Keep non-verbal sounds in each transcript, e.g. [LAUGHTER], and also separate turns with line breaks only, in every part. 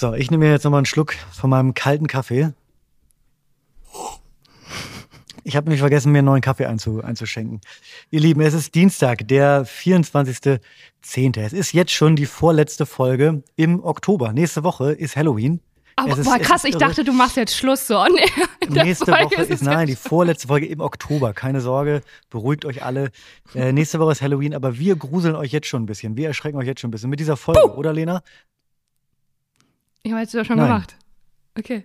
So, ich nehme mir jetzt nochmal einen Schluck von meinem kalten Kaffee. Ich habe nämlich vergessen, mir einen neuen Kaffee einzu, einzuschenken. Ihr Lieben, es ist Dienstag, der 24.10. Es ist jetzt schon die vorletzte Folge im Oktober. Nächste Woche ist Halloween.
Aber
ist-
krass,
ist
ich dachte, du machst jetzt Schluss so. [LAUGHS]
Nächste
Folge
Woche
es
ist, nein, die vorletzte Folge im Oktober. Keine Sorge, beruhigt euch alle. Äh, nächste Woche ist Halloween, aber wir gruseln euch jetzt schon ein bisschen. Wir erschrecken euch jetzt schon ein bisschen mit dieser Folge, oder Lena?
Ich habe jetzt doch schon
Nein.
gemacht. Okay.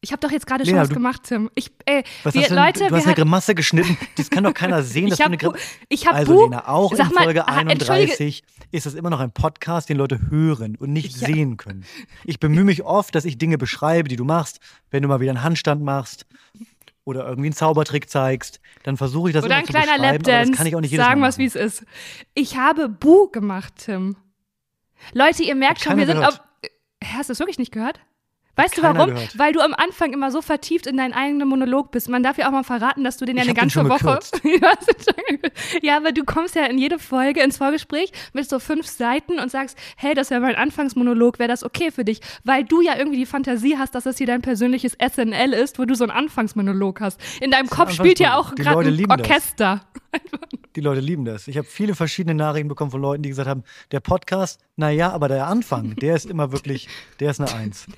Ich habe doch jetzt gerade schon
Lena,
was
du-
gemacht, Tim. Ich, ey,
Was
wir,
hast du,
Leute,
du
wir
hast eine Grimasse geschnitten. Das kann doch keiner sehen. [LAUGHS] dass
ich
du eine
habe hab
Also Lena, auch in
mal,
Folge
ah, entschuldige-
31 ist es immer noch ein Podcast, den Leute hören und nicht
Ja.
sehen können. Ich bemühe mich oft, dass ich Dinge beschreibe, die du machst. Wenn du mal wieder einen Handstand machst oder irgendwie einen Zaubertrick zeigst, dann versuche ich das
Oder
immer
ein
zu
kleiner
beschreiben, aber
Lapdance.
das kann ich auch nicht jedes
Sagen
Mal
wir es, wie es ist. Ich habe Bu gemacht, Tim. Leute, ihr merkt schon, wir sind auf. Hast du es wirklich nicht gehört? Weißt du
keiner
warum?
gehört.
Weil du am Anfang immer so vertieft in deinen eigenen Monolog bist. Man darf ja auch mal verraten, dass du den ja
Ich
eine ganze Woche. [LAUGHS] Du ja, aber du kommst ja in jede Folge ins Vorgespräch mit so fünf Seiten und sagst, hey, das wäre mein Anfangsmonolog, wäre das okay für dich? Weil du ja irgendwie die Fantasie hast, dass das hier dein persönliches SNL ist, wo du so einen Anfangsmonolog hast. In deinem Kopf spielt ja auch gerade ein
lieben das. Die Leute lieben das. Ich habe viele verschiedene Nachrichten bekommen von Leuten, die gesagt haben, der Podcast, naja, aber der Anfang, der ist immer wirklich, der ist eine Eins. [LAUGHS]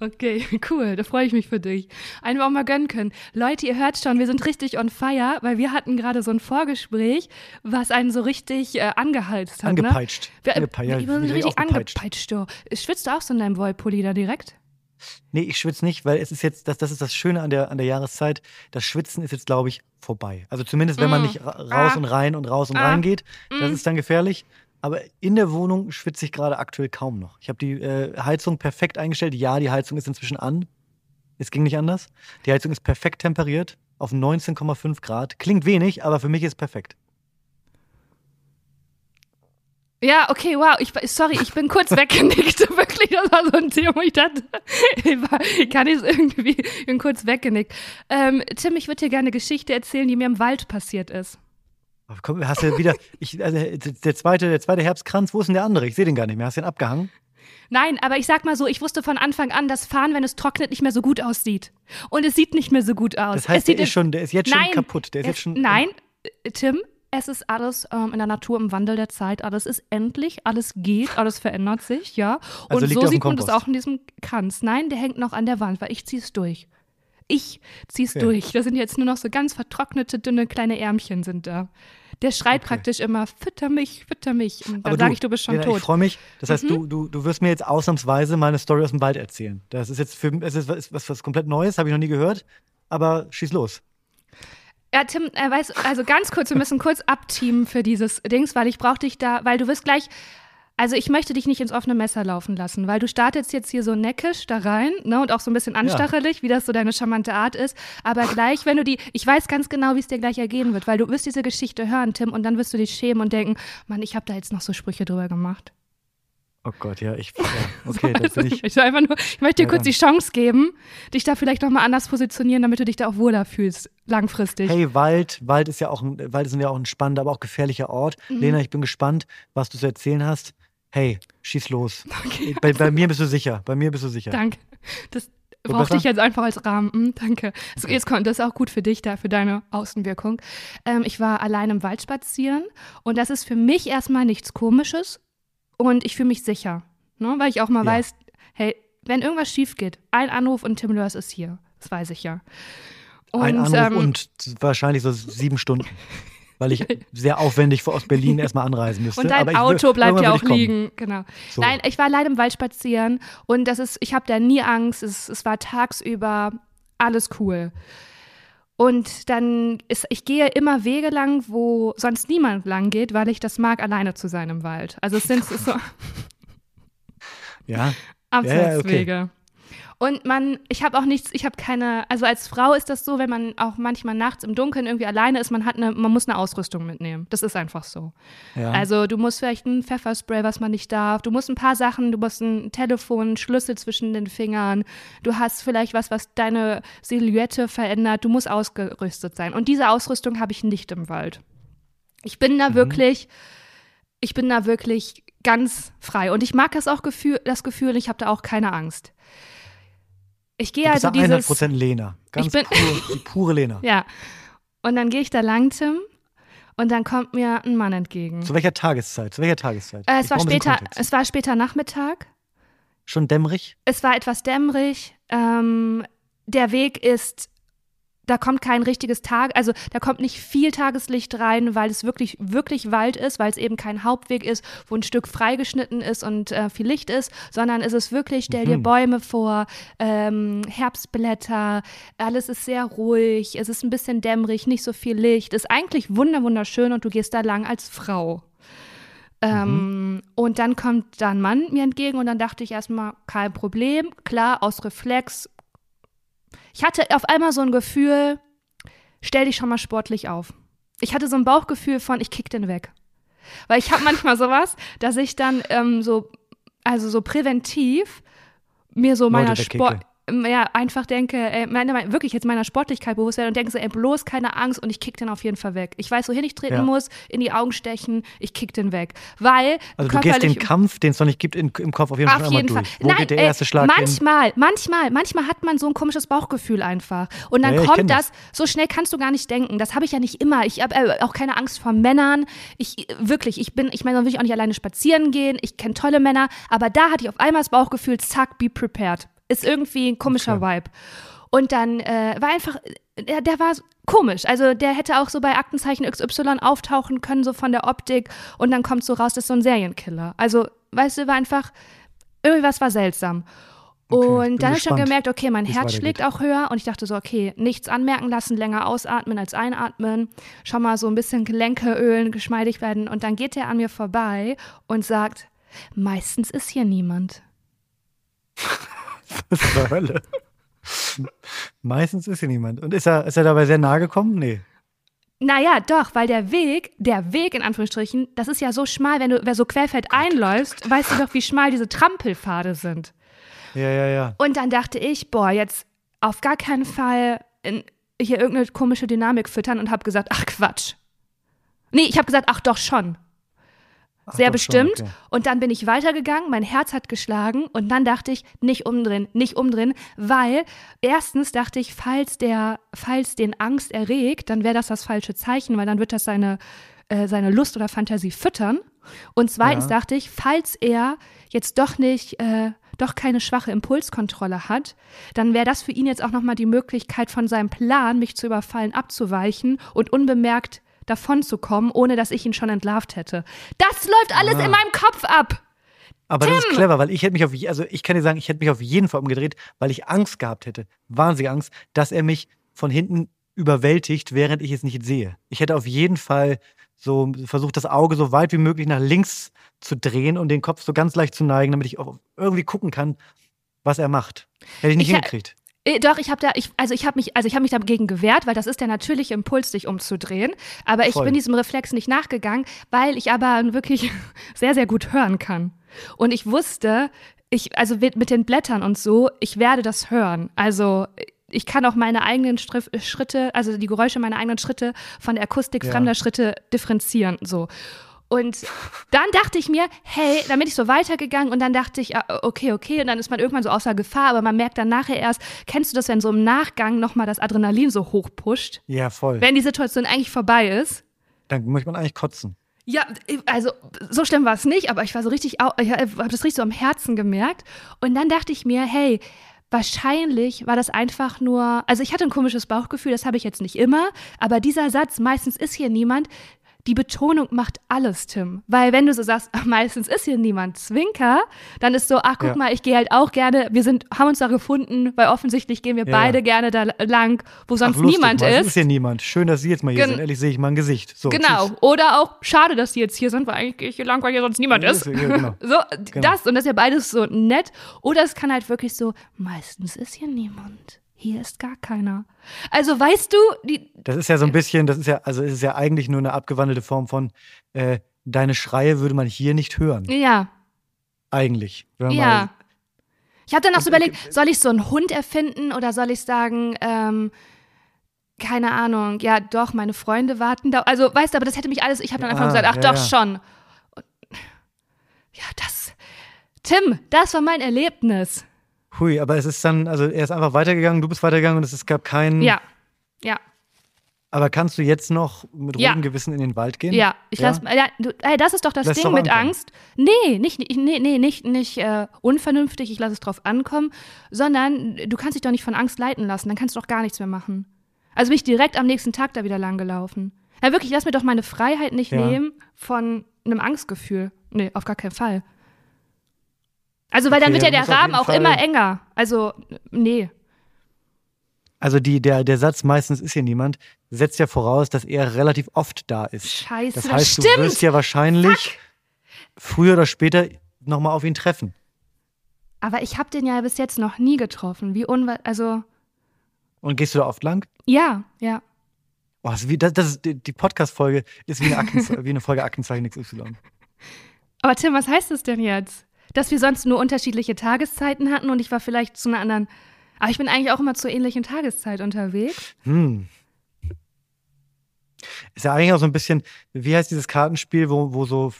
Okay, cool, da freue ich mich für dich. Einen auch mal gönnen können. Leute, ihr hört schon, wir sind richtig on fire, weil wir hatten gerade so ein Vorgespräch, was einen so richtig äh, angeheizt hat.
Angepeitscht.
Ne? Wir,
Angepe- ja,
wir sind richtig angepeitscht. Du. Schwitzt du auch so in deinem Wollpulli da direkt?
Nee, ich schwitze nicht, weil es ist jetzt, das, das ist das Schöne an der, an der Jahreszeit. Das Schwitzen ist jetzt, glaube ich, vorbei. Also zumindest, wenn man
Mm.
nicht ra raus
Ah.
und rein und raus und
Ah.
rein geht, das
Mm.
ist dann gefährlich. Aber in der Wohnung schwitze ich gerade aktuell kaum noch. Ich habe die äh, Heizung perfekt eingestellt. Ja, die Heizung ist inzwischen an. Es ging nicht anders. Die Heizung ist perfekt temperiert auf 19,5 Grad. Klingt wenig, aber für mich ist perfekt.
Ja, okay, wow. Ich, sorry, ich bin kurz [LAUGHS] weggenickt. Wirklich, [LAUGHS] das war so ein Thema. wo Ich dachte, kann [LAUGHS] ich es irgendwie? Bin kurz weggenickt. Ähm, Tim, ich würde dir gerne eine Geschichte erzählen, die mir im Wald passiert ist.
Oh, Komm, hast du wieder. [LAUGHS] Ich, also, der, zweite, der zweite Herbstkranz, wo ist denn der andere? Ich sehe den gar nicht mehr. Hast du den abgehangen?
Nein, aber ich sag mal so, ich wusste von Anfang an, dass Fahren, wenn es trocknet, nicht mehr so gut aussieht. Und es sieht nicht mehr so gut aus.
Das
es
heißt,
sieht
der ist, schon, der ist jetzt
nein,
schon kaputt. Der ist
es,
jetzt schon.
Nein, Tim, es ist alles ähm, in der Natur im Wandel der Zeit. Alles ist endlich, alles geht, alles verändert sich, ja.
Also
Und
liegt
so sieht man das auch in diesem Kranz. Nein, der hängt noch an der Wand, weil ich zieh's durch. Ich zieh's
Okay.
durch. Da sind jetzt nur noch so ganz vertrocknete, dünne kleine Ärmchen sind da. Der schreit
Okay.
praktisch immer, fütter mich, fütter mich. Und dann sage ich, du bist schon
Lena,
tot. Mhm.
Ich freue mich. Das heißt, du, du, du wirst mir jetzt ausnahmsweise meine Story aus dem Wald erzählen. Das ist jetzt für es ist was, was komplett Neues, habe ich noch nie gehört. Aber schieß los.
Ja, Tim, äh, weißt, also ganz kurz, wir müssen kurz abteamen für dieses Dings, weil ich brauche dich da, weil du wirst gleich, also ich möchte dich nicht ins offene Messer laufen lassen, weil du startest jetzt hier so neckisch da rein, ne, und auch so ein bisschen anstachelig, wie das so deine charmante Art ist, aber gleich, wenn du die, ich weiß ganz genau, wie es dir gleich ergehen wird, weil du wirst diese Geschichte hören, Tim, und dann wirst du dich schämen und denken, Mann, ich habe da jetzt noch so Sprüche drüber gemacht.
Oh Gott, ja, ich. Ja, [LAUGHS] okay, das bin
ich,
ich.
möchte einfach nur, ich möchte dir
Ja,
kurz die Chance geben, dich da vielleicht nochmal anders positionieren, damit du dich da auch wohler fühlst, langfristig.
Hey, Wald, Wald ist ja auch ein, Wald ist ja auch ein spannender, aber auch gefährlicher Ort.
Mhm.
Lena, ich bin gespannt, was du zu erzählen hast. Hey, schieß los. Bei, bei mir bist du sicher. Bei mir bist du sicher.
Danke. Das
So
brauchte ich jetzt einfach als Rahmen. Hm, danke. So, jetzt kommt das ist auch gut für dich da, für deine Außenwirkung. Ähm, ich war allein im Wald spazieren und das ist für mich erstmal nichts Komisches und ich fühle mich sicher. Ne? Weil ich auch mal
Ja.
weiß, hey, wenn irgendwas schief geht, ein Anruf und Tim Lörs ist hier. Das weiß ich ja. Und,
Ein Anruf
ähm,
und wahrscheinlich so sieben Stunden. Weil ich [LAUGHS] sehr aufwendig aus Berlin erstmal anreisen müsste.
Und dein Auto bleibt ja auch liegen, genau.
So.
Nein, ich war allein im Wald spazieren und das ist, ich habe da nie Angst. Es, es war tagsüber alles cool. Und dann ist, ich gehe immer Wege lang, wo sonst niemand lang geht, weil ich das mag, alleine zu sein im Wald. Also es sind so [LAUGHS]
Ja,
Abseitswege. Und man, ich habe auch nichts, ich habe keine, also als Frau ist das so, wenn man auch manchmal nachts im Dunkeln irgendwie alleine ist, man hat eine, man muss eine Ausrüstung mitnehmen. Das ist einfach so.
ja.
Also du musst vielleicht ein Pfefferspray, was man nicht darf. Du musst ein paar Sachen, du musst ein Telefon, einen Schlüssel zwischen den Fingern. Du hast vielleicht was, was deine Silhouette verändert. Du musst ausgerüstet sein. Und diese Ausrüstung habe ich nicht im Wald. Ich bin da wirklich, ich bin da wirklich ganz frei. Und ich mag das auch Gefühl, das Gefühl, ich habe da auch keine Angst. Ich gehe also dieses.
100% Lena. Ganz
Ich bin-
pur, die pure Lena. [LAUGHS]
Ja. Und dann gehe ich da lang, Tim, und dann kommt mir ein Mann entgegen.
Zu welcher Tageszeit? Zu welcher Tageszeit?
Äh, es war später, es war später Nachmittag.
Schon dämmerig?
Es war etwas dämmerig. Ähm, der Weg ist, da kommt kein richtiges Tag, also da kommt nicht viel Tageslicht rein, weil es wirklich, wirklich Wald ist, weil es eben kein Hauptweg ist, wo ein Stück freigeschnitten ist und äh, viel Licht ist, sondern es ist wirklich, stell dir
Mhm.
Bäume vor, ähm, Herbstblätter, alles ist sehr ruhig, es ist ein bisschen dämmerig, nicht so viel Licht, ist eigentlich wunder wunderschön und du gehst da lang als Frau. Ähm, Und dann kommt da ein Mann mir entgegen und dann dachte ich erstmal, kein Problem, klar, aus Reflex. Ich hatte auf einmal so ein Gefühl, stell dich schon mal sportlich auf. Ich hatte so ein Bauchgefühl von, ich kick den weg. Weil ich habe manchmal [LAUGHS] sowas, dass ich dann ähm, so, also so präventiv mir so meiner Sport,
wegkicke.
Ja, einfach denke, ey, meine, meine, wirklich jetzt meiner Sportlichkeit bewusst werde und denke so, ey, bloß keine Angst und ich kick den auf jeden Fall weg. Ich weiß, wohin ich treten
Ja.
muss, in die Augen stechen, ich kick den weg. Weil
Also du gehst den Kampf, den es noch nicht gibt, in, im Kopf auf jeden Fall
auf jeden Fall.
durch. Wo
Nein,
geht der
ey,
erste Schlag hin?
manchmal, manchmal, manchmal hat man so ein komisches Bauchgefühl einfach. Und dann
Ja,
kommt das, so schnell kannst du gar nicht denken. Das habe ich ja nicht immer. Ich habe äh, auch keine Angst vor Männern. Ich äh, wirklich, ich bin, ich meine, dann will ich auch nicht alleine spazieren gehen. Ich kenne tolle Männer, aber da hatte ich auf einmal das Bauchgefühl, zack, be prepared. Ist irgendwie ein komischer Vibe. Und dann äh, war einfach, der, der war komisch. Also der hätte auch so bei Aktenzeichen XY auftauchen können, so von der Optik. Und dann kommt so raus, das ist so ein Serienkiller. Also, weißt du, war einfach, irgendwas war seltsam.
Okay,
und dann habe ich schon gemerkt, okay, mein Herz schlägt auch höher. Und ich dachte so, okay, nichts anmerken lassen, länger ausatmen als einatmen. Schon mal so ein bisschen Gelenke ölen, geschmeidig werden. Und dann geht er an mir vorbei und sagt, meistens ist hier niemand. [LAUGHS] [LAUGHS]
Was zur Hölle? Meistens ist hier niemand. Und ist er, ist er dabei sehr nahe gekommen? Nee.
Naja, doch, weil der Weg, der Weg in Anführungsstrichen, das ist ja so schmal, wenn du wer so querfeld einläufst, weißt du doch, wie schmal diese Trampelpfade sind.
Ja, ja, ja.
Und dann dachte ich, boah, jetzt auf gar keinen Fall in, hier irgendeine komische Dynamik füttern und habe gesagt, ach Quatsch. Nee, ich habe gesagt, ach doch schon.
Ach,
Sehr
doch schon,
bestimmt.
okay.
Und dann bin ich weitergegangen, mein Herz hat geschlagen und dann dachte ich, nicht umdrehen, nicht umdrehen, weil erstens dachte ich, falls der, falls den Angst erregt, dann wäre das das falsche Zeichen, weil dann wird das seine, äh, seine Lust oder Fantasie füttern. Und zweitens
Ja.
dachte ich, falls er jetzt doch nicht, äh, doch keine schwache Impulskontrolle hat, dann wäre das für ihn jetzt auch nochmal die Möglichkeit von seinem Plan, mich zu überfallen, abzuweichen und unbemerkt davon zu kommen, ohne dass ich ihn schon entlarvt hätte. Das läuft alles
Ah.
in meinem Kopf ab.
Aber das ist
Tim!
clever, weil ich hätte mich auf, also ich kann dir sagen, ich hätte mich auf jeden Fall umgedreht, weil ich Angst gehabt hätte, wahnsinnige Angst, dass er mich von hinten überwältigt, während ich es nicht sehe. Ich hätte auf jeden Fall so versucht, das Auge so weit wie möglich nach links zu drehen und den Kopf so ganz leicht zu neigen, damit ich auch irgendwie gucken kann, was er macht. Hätte ich nicht
Ich-
hingekriegt.
Äh, Doch, ich habe da, ich, also ich habe mich, also ich habe mich dagegen gewehrt, weil das ist der natürliche Impuls, dich umzudrehen. Aber ich
Voll.
bin diesem Reflex nicht nachgegangen, weil ich aber wirklich [LAUGHS] sehr, sehr gut hören kann. Und ich wusste, ich, also mit mit den Blättern und so, ich werde das hören. Also ich kann auch meine eigenen Strif Schritte, also die Geräusche meiner eigenen Schritte von der Akustik
Ja.
fremder Schritte differenzieren. So. Und dann dachte ich mir, hey, dann bin ich so weitergegangen und dann dachte ich, ah, okay, okay, und dann ist man irgendwann so außer Gefahr, aber man merkt dann nachher erst, kennst du das, wenn so im Nachgang nochmal das Adrenalin so hochpusht,
Ja, voll.
wenn die Situation eigentlich vorbei ist?
Dann möchte man eigentlich kotzen.
Ja, also so schlimm war es nicht, aber ich war so richtig, ich habe das richtig so am Herzen gemerkt. Und dann dachte ich mir, hey, wahrscheinlich war das einfach nur, also ich hatte ein komisches Bauchgefühl, das habe ich jetzt nicht immer, aber dieser Satz, meistens ist hier niemand, die Betonung macht alles, Tim. Weil wenn du so sagst, [LAUGHS] meistens ist hier niemand, Zwinker, dann ist so, ach guck
Ja.
mal, ich gehe halt auch gerne, wir sind, haben uns da gefunden, weil offensichtlich gehen wir
Ja,
beide
ja.
gerne da lang, wo sonst
Ach, lustig,
niemand
meistens
ist.
ist hier niemand. Schön, dass Sie jetzt mal hier
Gen-
sind. Ehrlich sehe ich mal ein Gesicht. So,
Genau.
tschüss.
Oder auch, schade, dass die jetzt hier sind, weil eigentlich gehe ich hier lang, weil hier sonst niemand ist.
ist- genau. [LAUGHS]
So, das und das ist ja beides so nett. Oder es kann halt wirklich so, meistens ist hier niemand. Hier ist gar keiner. Also weißt du, die,
Das ist ja so ein bisschen, das ist ja, also es ist ja eigentlich nur eine abgewandelte Form von, äh, deine Schreie würde man hier nicht hören.
ja,
Eigentlich.
Ja. Ich habe dann noch so
Und-
überlegt, soll ich so einen Hund erfinden oder soll ich sagen, ähm, keine Ahnung, ja doch, meine Freunde warten da. Also weißt du, aber das hätte mich alles, ich habe dann einfach
Ah,
gesagt, ach
ja,
doch
ja.
schon. Und Ja, das. Tim, das war mein Erlebnis.
Hui, aber es ist dann, also er ist einfach weitergegangen, du bist weitergegangen und es, gab keinen.
Ja. Ja.
Aber kannst du jetzt noch mit ruhigem
Ja.
Gewissen in den Wald gehen?
Ja, ich lass, ja, du, ey, das ist doch das
Lass
Ding
doch
mit. Angst. Nee, nicht, nee, nee, nicht, nicht äh, unvernünftig, ich lasse es drauf ankommen, sondern du kannst dich doch nicht von Angst leiten lassen, dann kannst du doch gar nichts mehr machen. Also bin ich direkt am nächsten Tag da wieder lang gelaufen. Ja, wirklich, lass mir doch meine Freiheit nicht
Ja.
nehmen von einem Angstgefühl. Nee, auf gar keinen Fall. Also, weil dann
Okay,
wird ja der Rahmen auch
Fall-
immer enger. Also, nee.
Also die, der, der Satz meistens ist hier niemand, setzt ja voraus, dass er relativ oft da ist.
Scheiße,
Das
das
heißt,
stimmt.
du wirst ja wahrscheinlich früher oder später nochmal auf ihn treffen.
Aber ich habe den ja bis jetzt noch nie getroffen. Wie unwa also,
Und gehst du da oft lang?
ja, ja.
Oh, das wie, das, das ist, die Podcast-Folge ist wie eine, [LAUGHS] wie eine Folge Aktenzeichen XY.
Aber Tim, was heißt das denn jetzt? Dass wir sonst nur unterschiedliche Tageszeiten hatten und ich war vielleicht zu einer anderen. Aber ich bin eigentlich auch immer zur ähnlichen Tageszeit unterwegs.
Hm. Ist ja eigentlich auch so ein bisschen, wie heißt dieses Kartenspiel, wo, wo so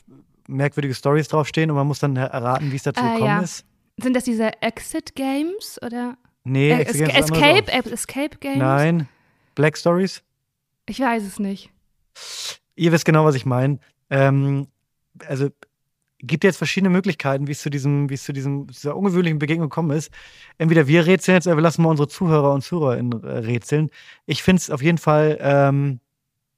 merkwürdige Stories draufstehen und man muss dann erraten, wie es dazu
Ah,
gekommen
ja.
ist?
Sind das diese Exit Games oder
Nee,
äh,
Exit Games
Escape, äh, Escape. Games?
Nein. Black Stories?
Ich weiß es nicht.
Ihr wisst genau, was ich meine. Ähm, also gibt jetzt verschiedene Möglichkeiten, wie es zu diesem, wie es zu diesem dieser ungewöhnlichen Begegnung gekommen ist. Entweder wir rätseln jetzt, oder wir lassen mal unsere Zuhörer und Zuhörerinnen äh, rätseln. Ich finde es auf jeden Fall, ähm,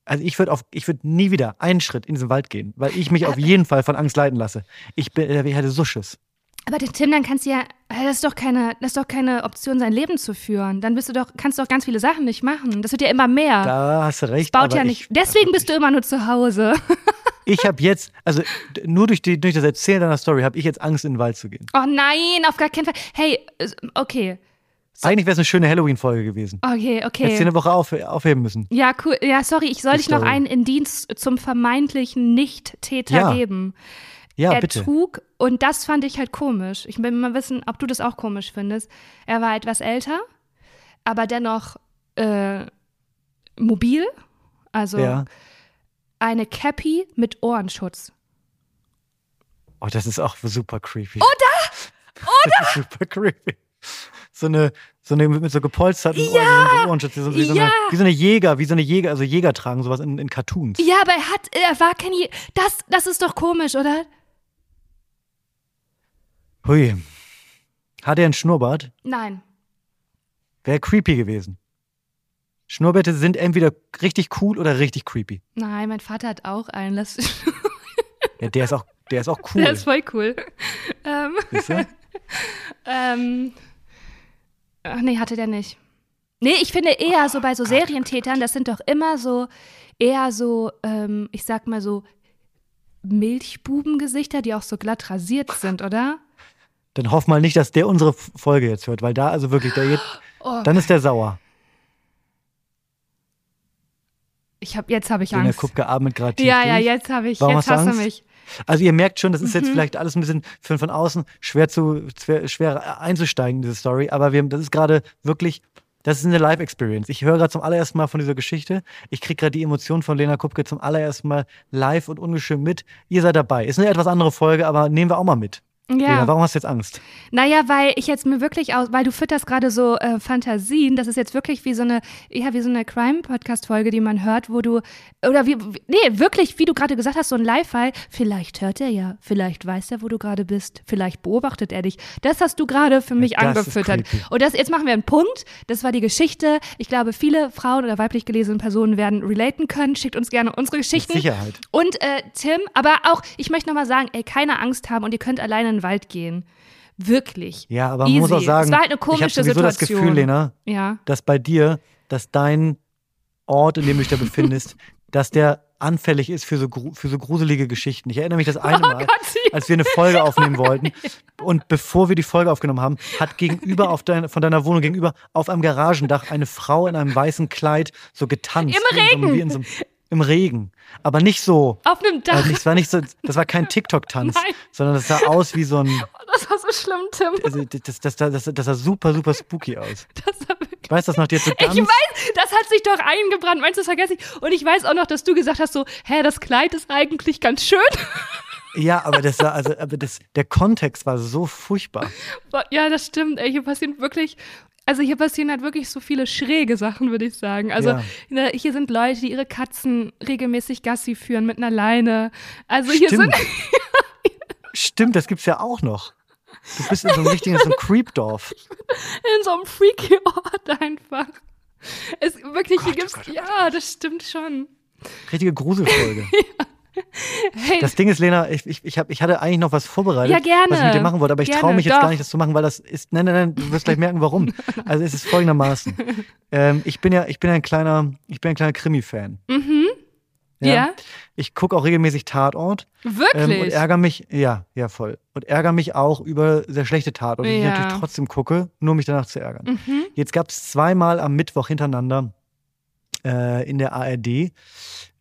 also ich würde auf, ich würde nie wieder einen Schritt in diesen Wald gehen, weil ich mich auf jeden Fall von Angst leiten lasse. Ich bin, äh, ich hatte so Schiss.
Aber Tim, dann kannst du ja, das ist doch keine, das ist doch keine Option, sein Leben zu führen. Dann bist du doch, kannst du doch ganz viele Sachen nicht machen. Das wird ja immer mehr.
Da hast du recht.
Baut
aber
ja nicht.
Ich,
Deswegen bist du immer nur zu Hause. [LAUGHS]
ich habe jetzt, also nur durch, die, durch das Erzählen deiner Story habe ich jetzt Angst, in den Wald zu gehen.
Oh nein, auf gar keinen Fall. Hey, okay.
Eigentlich wäre es eine schöne Halloween-Folge gewesen.
Okay,
Hättest
okay.
du eine Woche auf, aufheben müssen.
Ja, cool. Ja, sorry, ich soll
Die
dich noch
Story.
einen Indienst zum vermeintlichen Nicht-Täter
Ja.
geben.
Ja,
er
bitte.
trug, und das fand ich halt komisch. Ich will mal wissen, ob du das auch komisch findest. Er war etwas älter, aber dennoch äh, mobil. Also
Ja.
Eine Cappy mit Ohrenschutz.
Oh, das ist auch super creepy. Oder? Oder? Das ist super creepy. So eine, so eine mit so gepolsterten Ohren, so Ohrenschutz, wie so, wie, so eine,
Ja.
wie so eine Jäger, wie so eine Jäger, also Jäger tragen sowas in, in Cartoons.
Ja, aber er hat, er war kein. Je das, das ist doch komisch, oder?
Hui. Hat er einen Schnurrbart?
Nein.
Wäre creepy gewesen. Schnurrbärte sind entweder richtig cool oder richtig creepy.
Nein, mein Vater hat auch einen. Das, [LAUGHS]
Ja, der ist auch, der ist auch cool.
Der ist voll cool. ähm, [LAUGHS] ähm, ach nee, hatte der nicht. Nee, ich finde eher so bei so Serientätern, das sind doch immer so, eher so, ähm, ich sag mal so, Milchbubengesichter, die auch so glatt rasiert sind, oder?
Dann hoff mal nicht, dass der unsere Folge jetzt hört, weil da also wirklich, der [GASPS] geht,
Oh,
dann ist der sauer.
Ich hab, jetzt habe ich
Lena
Angst.
Kupke atmet gerade tief
Ja, ja,
durch.
jetzt habe ich,
Warum
jetzt
hast
hast du mich.
Also ihr merkt schon, das ist jetzt
Mhm.
vielleicht alles ein bisschen für, von außen schwer zu schwer, schwer einzusteigen, in diese Story, aber wir, das ist gerade wirklich, das ist eine Live-Experience. Ich höre gerade zum allerersten Mal von dieser Geschichte. Ich kriege gerade die Emotionen von Lena Kupke zum allerersten Mal live und ungeschönt mit. Ihr seid dabei. Ist eine etwas andere Folge, aber nehmen wir auch mal mit. Lena,
Ja.
warum hast du jetzt Angst?
Naja, weil ich jetzt mir wirklich aus, weil du fütterst gerade so äh, Fantasien, das ist jetzt wirklich wie so eine, ja, wie so eine Crime-Podcast-Folge, die man hört, wo du, oder wie, nee, wirklich, wie du gerade gesagt hast, so ein Live-Fall, vielleicht hört er ja, vielleicht weiß er, wo du gerade bist, vielleicht beobachtet er dich. Das hast du gerade für mich
ist
angefüttert. Und das, jetzt machen wir einen Punkt, das war die Geschichte. Ich glaube, viele Frauen oder weiblich gelesene Personen werden relaten können. Schickt uns gerne unsere
Mit
Geschichten.
Sicherheit.
Und äh, Tim, aber auch, ich möchte nochmal sagen, ey, keine Angst haben und ihr könnt alleine in den Wald gehen. Wirklich.
Ja, aber man muss auch
Easy.
sagen,
Es war halt eine
ich
komische
habe sowieso das. Gefühl, Lena,
Ja.
dass bei dir, dass dein Ort, in dem du dich da befindest, [LAUGHS] dass der anfällig ist für so, für so gruselige Geschichten. Ich erinnere mich das eine
Oh
Mal,
sie-
als wir eine Folge aufnehmen [LAUGHS] wollten. Und bevor wir die Folge aufgenommen haben, hat gegenüber auf dein, von deiner Wohnung gegenüber auf einem Garagendach eine Frau in einem weißen Kleid so getanzt.
Im
Wie in so
Regen.
Wie in so einem, Im Regen. Aber nicht so.
Auf einem Dach.
Also es war nicht so, das war kein [LAUGHS] TikTok-Tanz, sondern das sah aus wie so ein, [LAUGHS]
das war so schlimm, Tim.
also das, das, das, das, das sah super, super spooky aus. [LAUGHS]
Das war wirklich.
Ich weiß, das macht jetzt so ganz
Ich weiß, das hat sich doch eingebrannt. Meinst du, das vergesse ich? Und ich weiß auch noch, dass du gesagt hast so, hä, das Kleid ist eigentlich ganz schön.
Ja, aber das war, also, aber das, der Kontext war so furchtbar.
Ja, das stimmt. Ey, hier passieren wirklich, also hier passieren halt wirklich so viele schräge Sachen, würde ich sagen. Also
Ja.
ne, hier sind Leute, die ihre Katzen regelmäßig Gassi führen mit einer Leine. Also hier
Stimmt.
sind, [LAUGHS]
Stimmt, das gibt's ja auch noch. Du bist in so einem richtigen, so einem [LAUGHS] Creepdorf.
in so einem freaky Ort einfach. Es wirklich, hier
Gott, oh
gibt's,
Gott, oh
ja, das stimmt schon.
Richtige Gruselfolge. [LAUGHS]
Hey,
Das Ding ist, Lena, ich, ich, ich, hab, ich hatte eigentlich noch was vorbereitet,
Ja, gerne.
was ich mit dir machen wollte, aber ich traue mich jetzt
doch.
gar nicht, das zu machen, weil das ist. Nein, nein, nein, du wirst gleich merken, warum. [LAUGHS] Also es ist folgendermaßen. Ähm, ich bin ja, ich bin ja ein kleiner, ich bin ein kleiner Krimi-Fan.
mhm, ja,
Ich gucke auch regelmäßig Tatort ähm, und
wirklich.
ärgere mich, ja, ja, voll. Und ärgere mich auch über sehr schlechte Tatorte, die ich
Ja.
natürlich trotzdem gucke, nur mich danach zu ärgern.
mhm.
Jetzt gab es zweimal am Mittwoch hintereinander äh, in der ARD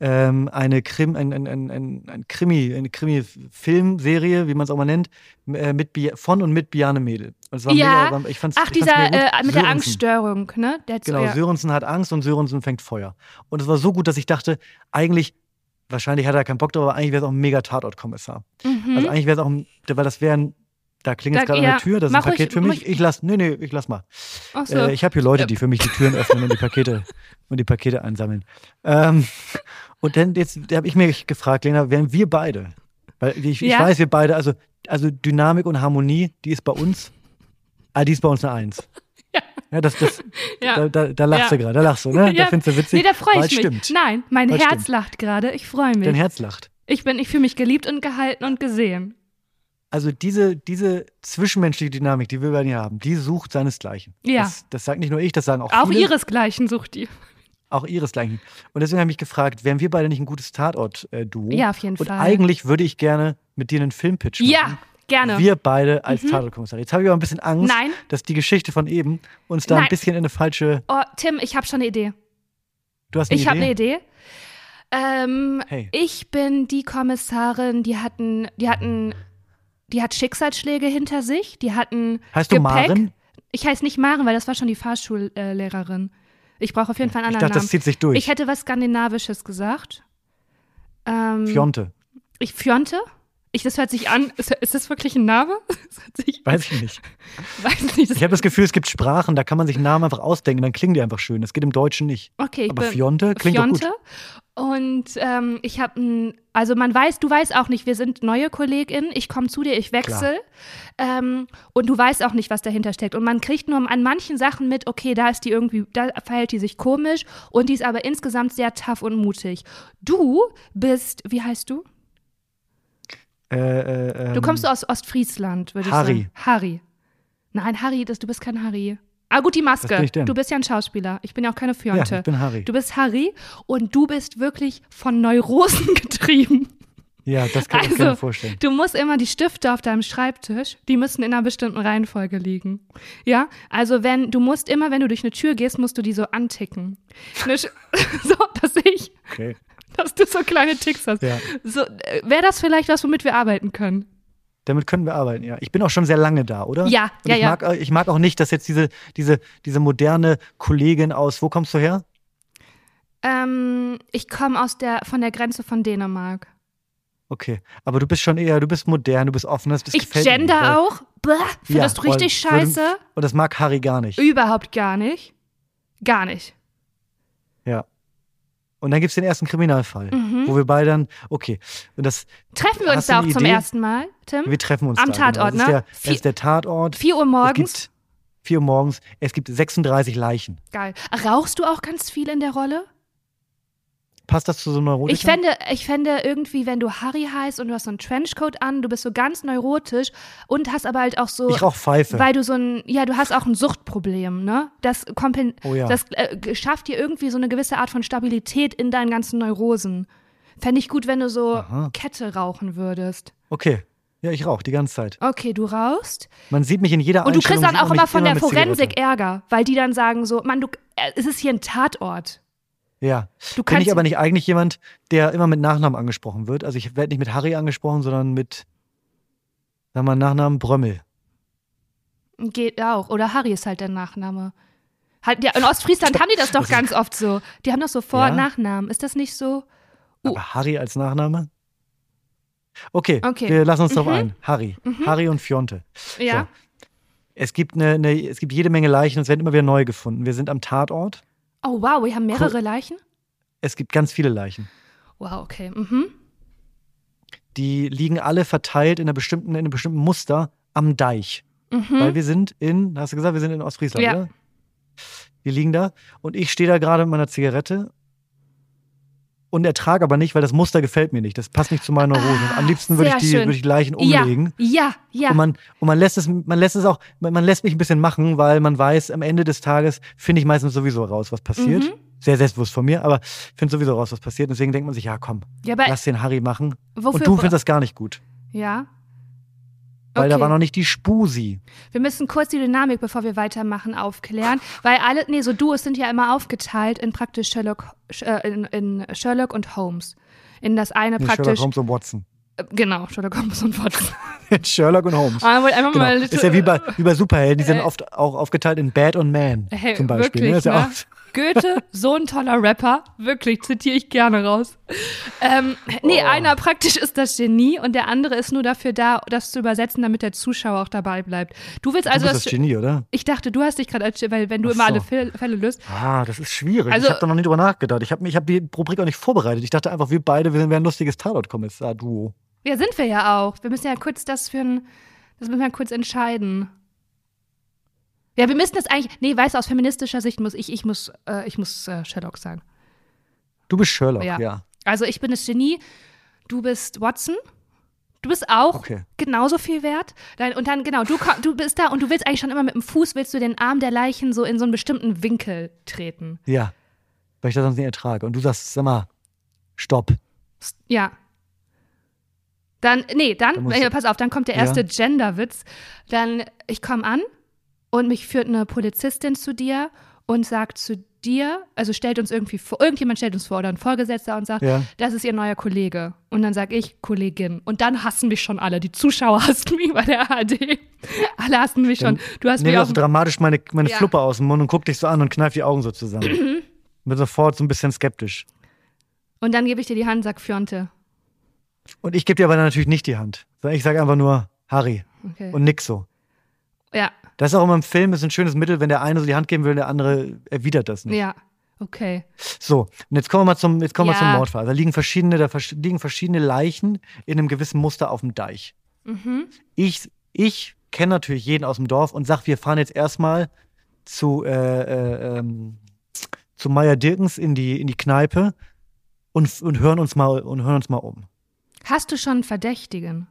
ähm, eine Krim, ein, ein, ein, ein, Krimi, eine Krimi-Filmserie, wie man es auch mal nennt, äh, mit Bi von und mit Biane Mädel. Und war
Ja.
mega, ich fand's,
Ach,
ich fand's
dieser
mega gut.
äh, mit der
Sörensen.
Angststörung, ne? Der
Genau,
ja.
Sörensen hat Angst und Sörensen fängt Feuer. Und es war so gut, dass ich dachte, eigentlich, wahrscheinlich hat er keinen Bock drauf, aber eigentlich wäre es auch ein mega Tatortkommissar.
Mhm.
Also eigentlich wäre es auch, ein, weil das wäre ein, da klingelt
Da-
gerade an
ja,
der Tür, das ist ein Paket
ruhig-
für mich.
mach-
Ich lass, nee, nee, ich lass mal.
Ach so.
Äh, ich habe hier Leute, die für mich die Türen öffnen und die Pakete und die Pakete einsammeln. Ähm, [LAUGHS] und dann jetzt habe ich mich gefragt, Lena, wären wir beide, weil ich, ich
Ja.
weiß, wir beide, also, also Dynamik und Harmonie, die ist bei uns, ah, die ist bei uns eine Eins. [LAUGHS]
Ja.
Ja, das, das, [LAUGHS] da, da, da lachst du gerade, da lachst du, ne? Da findest du witzig.
nee, da freue ich mich.
stimmt.
Nein, mein
es
Herz
stimmt.
lacht gerade. Ich freue mich.
Dein Herz lacht.
Ich bin, ich fühle mich geliebt und gehalten und gesehen.
Also diese, diese zwischenmenschliche Dynamik, die wir bei dir haben, die sucht seinesgleichen.
Ja.
Das, das sagt nicht nur ich, das sagen auch,
Auch
viele.
ihresgleichen sucht die.
Auch ihresgleichen. Und deswegen habe ich mich gefragt, wären wir beide nicht ein gutes Tatort-Duo?
Ja, auf jeden
Und
Fall.
eigentlich würde ich gerne mit dir einen Filmpitch machen.
Ja, gerne.
Wir beide als Tatortkommissar. Jetzt habe ich aber ein bisschen Angst,
Nein.
dass die Geschichte von eben uns da
Nein.
ein bisschen in eine falsche.
Oh, Tim, ich habe schon eine Idee.
Du hast eine
Ich habe eine
Idee?
Idee. Ähm,
Hey.
Ich bin die Kommissarin, die hatten, die hatten, die hat Schicksalsschläge hinter sich, die hatten
Heißt du
Gepäck.
Maren?
Ich heiße nicht Maren, weil das war schon die Fahrschullehrerin. Ich brauche auf jeden Fall einen
Ich
anderen
dachte, das
Namen.
zieht sich durch.
Ich hätte was Skandinavisches gesagt. Ähm,
Fionte.
Ich Fionte? Ich, das hört sich an. Ist, ist das wirklich ein Name? [LAUGHS] Das
Weiß ich nicht. [LAUGHS]
weiß nicht. Das,
Ich habe das Gefühl, es gibt Sprachen, da kann man sich Namen einfach ausdenken, dann klingen die einfach schön. Das geht im Deutschen nicht.
okay, ich
Aber Fionte klingt doch gut.
Und ähm, ich habe ein, also man weiß, du weißt auch nicht, wir sind neue KollegInnen, ich komme zu dir, ich wechsle. Ähm, und du weißt auch nicht, was dahinter steckt. Und man kriegt nur an manchen Sachen mit, okay, da ist die irgendwie, da verhält die sich komisch und die ist aber insgesamt sehr tough und mutig. Du bist, wie heißt du?
Äh, äh, ähm,
Du kommst aus Ostfriesland, würde ich
Harry.
sagen. Harry. Nein, Harry, das, du bist kein Harry. Ah, gut, die Maske. Du bist ja ein Schauspieler. Ich bin ja auch keine
Ja,
Fionte.
ich bin Harry.
Du bist Harry und du bist wirklich von Neurosen [LAUGHS] getrieben.
Ja, das kann ich mir
Also,
vorstellen.
Du musst immer die Stifte auf deinem Schreibtisch, die müssen in einer bestimmten Reihenfolge liegen. Ja, also wenn du musst immer, wenn du durch eine Tür gehst, musst du die so anticken. [LAUGHS] So, dass ich,
Okay.
dass du so kleine Ticks hast.
Ja.
So, Wäre das vielleicht was, womit wir arbeiten können?
Damit können wir arbeiten, ja. Ich bin auch schon sehr lange da, oder?
Ja,
Und
ja,
ich
ja.
Mag, ich mag auch nicht, dass jetzt diese, diese, diese moderne Kollegin aus, wo kommst du her?
Ähm, ich komme aus der von der Grenze von Dänemark.
Okay. Aber du bist schon eher, du bist modern, du bist offen. Das, das
Ich
gefällt mir,
gender
weil-
auch. Bäh, findest
Ja,
du richtig scheiße?
Und das mag Harry gar nicht.
Überhaupt gar nicht. Gar nicht.
Und dann gibt es den ersten Kriminalfall,
Mhm.
wo wir beide dann, okay. Und das,
Treffen wir uns da auch zum
Idee?
ersten Mal, Tim?
wir treffen uns
Am
da,
Tatort,
genau. Das
ne?
ist der,
Vier-
das ist der Tatort.
4 Uhr morgens.
gibt 4 Uhr morgens. Es gibt 36 Leichen.
Geil. Rauchst du auch ganz viel in der Rolle?
Passt das zu so neurotisch?
Ich fände, ich fände irgendwie, wenn du Harry heißt und du hast so einen Trenchcoat an, du bist so ganz neurotisch und hast aber halt auch so,
Ich rauch Pfeife.
weil du so ein, ja, du hast auch ein Suchtproblem, ne? Das, kompen
Oh ja.
das äh, schafft dir irgendwie so eine gewisse Art von Stabilität in deinen ganzen Neurosen. Fände ich gut, wenn du so
Aha.
Kette rauchen würdest.
Okay. Ja, ich rauche die ganze Zeit.
Okay, du rauchst.
Man sieht mich in jeder
Und du kriegst dann auch immer von der
mit Zigarette.
Forensik Ärger, weil die dann sagen so, Mann, du, äh, es ist hier ein Tatort.
Ja.
Du
Bin ich aber nicht eigentlich jemand, der immer mit Nachnamen angesprochen wird? Also ich werde nicht mit Harry angesprochen, sondern mit, sag mal, Nachnamen Brömmel.
Geht auch. Oder Harry ist halt der Nachname. Halt, ja, in Ostfriesland haben die das doch
Das
ganz oft so. Die haben doch so Vor-
Ja?
und Nachnamen. Ist das nicht so? Uh.
Aber Harry als Nachname? Okay,
Okay.
wir lassen uns drauf
Mhm.
ein. Harry. Harry und Fionte.
Ja.
So. Es gibt eine, eine, es gibt jede Menge Leichen und es werden immer wieder neu gefunden. Wir sind am Tatort.
Oh, wow, wir haben mehrere Leichen?
Es gibt ganz viele Leichen.
Wow, okay. Mhm.
Die liegen alle verteilt in, einer bestimmten, in einem bestimmten Muster am Deich.
Mhm.
Weil wir sind in, hast du gesagt, wir sind in Ostfriesland,
Ja.
oder? Die liegen da und ich stehe da gerade mit meiner Zigarette und ertrage aber nicht, weil das Muster gefällt mir nicht. Das passt nicht zu meinen Neurosen. Am liebsten würde ich,
Ah,
die,
schön.
würde ich die Leichen
ja,
umlegen.
ja, ja.
Und man, und man lässt es, man lässt es auch, man, man lässt mich ein bisschen machen, weil man weiß, am Ende des Tages finde ich meistens sowieso raus, was passiert.
Mhm.
Sehr selbstbewusst von mir, aber finde sowieso raus, was passiert. Deswegen denkt man sich, ja komm,
ja,
lass den Harry machen.
wofür?
und du findest das gar nicht gut.
ja.
Weil da
Okay.
war noch nicht die Spusi.
Wir müssen kurz die Dynamik, bevor wir weitermachen, aufklären, weil alle, nee, so Duos sind ja immer aufgeteilt in praktisch Sherlock, äh, in, in Sherlock und Holmes. In das eine
Nee,
praktisch,
Sherlock Holmes und Watson.
äh, genau, Sherlock Holmes und Watson. [LAUGHS]
Sherlock und Holmes.
Aber einfach
Genau. Ist ja wie bei, wie bei Superhelden, die sind
Äh,
oft auch aufgeteilt in Bad und Man
Hey,
zum Beispiel.
wirklich,
ne?
Goethe, so ein toller Rapper, wirklich, zitiere ich gerne raus. Ähm, nee,
Oh.
einer praktisch ist das Genie und der andere ist nur dafür da, das zu übersetzen, damit der Zuschauer auch dabei bleibt. Du willst also
du bist das Genie, oder?
Ich dachte, du hast dich gerade als weil wenn du
Ach
immer
so.
alle Fälle, löst.
Ah, das ist schwierig.
Also-
ich habe da noch nie drüber nachgedacht. Ich habe ich hab die Rubrik auch nicht vorbereitet. Ich dachte einfach, wir beide wir wären ein lustiges Tatort-Kommissar-Duo.
Ja, sind wir ja auch. Wir müssen ja kurz das für ein, das müssen wir kurz entscheiden. Ja, wir müssen das eigentlich, nee, weißt du, aus feministischer Sicht muss ich, ich muss, äh, ich muss äh, Sherlock sein.
Du bist Sherlock,
Ja.
ja.
Also ich bin das Genie, du bist Watson. Du bist auch
Okay.
genauso viel wert. Dein, und dann, genau, du, du bist da und du willst eigentlich schon immer mit dem Fuß, willst du den Arm der Leichen so in so einen bestimmten Winkel treten.
Ja. Weil ich das sonst nicht ertrage. Und du sagst, sag mal, stopp.
Ja. Dann, nee, dann,
Da muss ich-
pass auf, dann kommt der
Ja.
erste Genderwitz. Dann, ich komme an und mich führt eine Polizistin zu dir und sagt zu dir, also stellt uns irgendwie vor, irgendjemand stellt uns vor oder ein Vorgesetzter und sagt,
Ja.
das ist ihr neuer Kollege. Und dann sag ich Kollegin. Und dann hassen mich schon alle. Die Zuschauer [LAUGHS] hassen mich bei der ARD. Alle hassen mich schon. Du hast
mir
auch.
so dramatisch meine, meine
Ja.
Fluppe aus dem Mund und guck dich so an und kneif die Augen so zusammen. Bin sofort so ein bisschen skeptisch.
Und dann gebe ich dir die Hand und sag Fionte.
Und ich gebe dir aber dann natürlich nicht die Hand. Ich sage einfach nur Harry
Okay.
und nix so.
ja,
Das ist auch immer im Film ist ein schönes Mittel, wenn der eine so die Hand geben will, der andere erwidert das nicht.
ja. Okay.
So, und jetzt kommen wir mal zum, jetzt kommen wir
Ja.
zum Mordfall. Da liegen verschiedene, da liegen verschiedene Leichen in einem gewissen Muster auf dem Deich.
Mhm.
Ich, ich kenne natürlich jeden aus dem Dorf und sag, wir fahren jetzt erstmal zu, äh, äh, ähm, zu Meier Dirkens in die, in die Kneipe und, und hören uns mal und hören uns mal um.
Hast du schon einen Verdächtigen?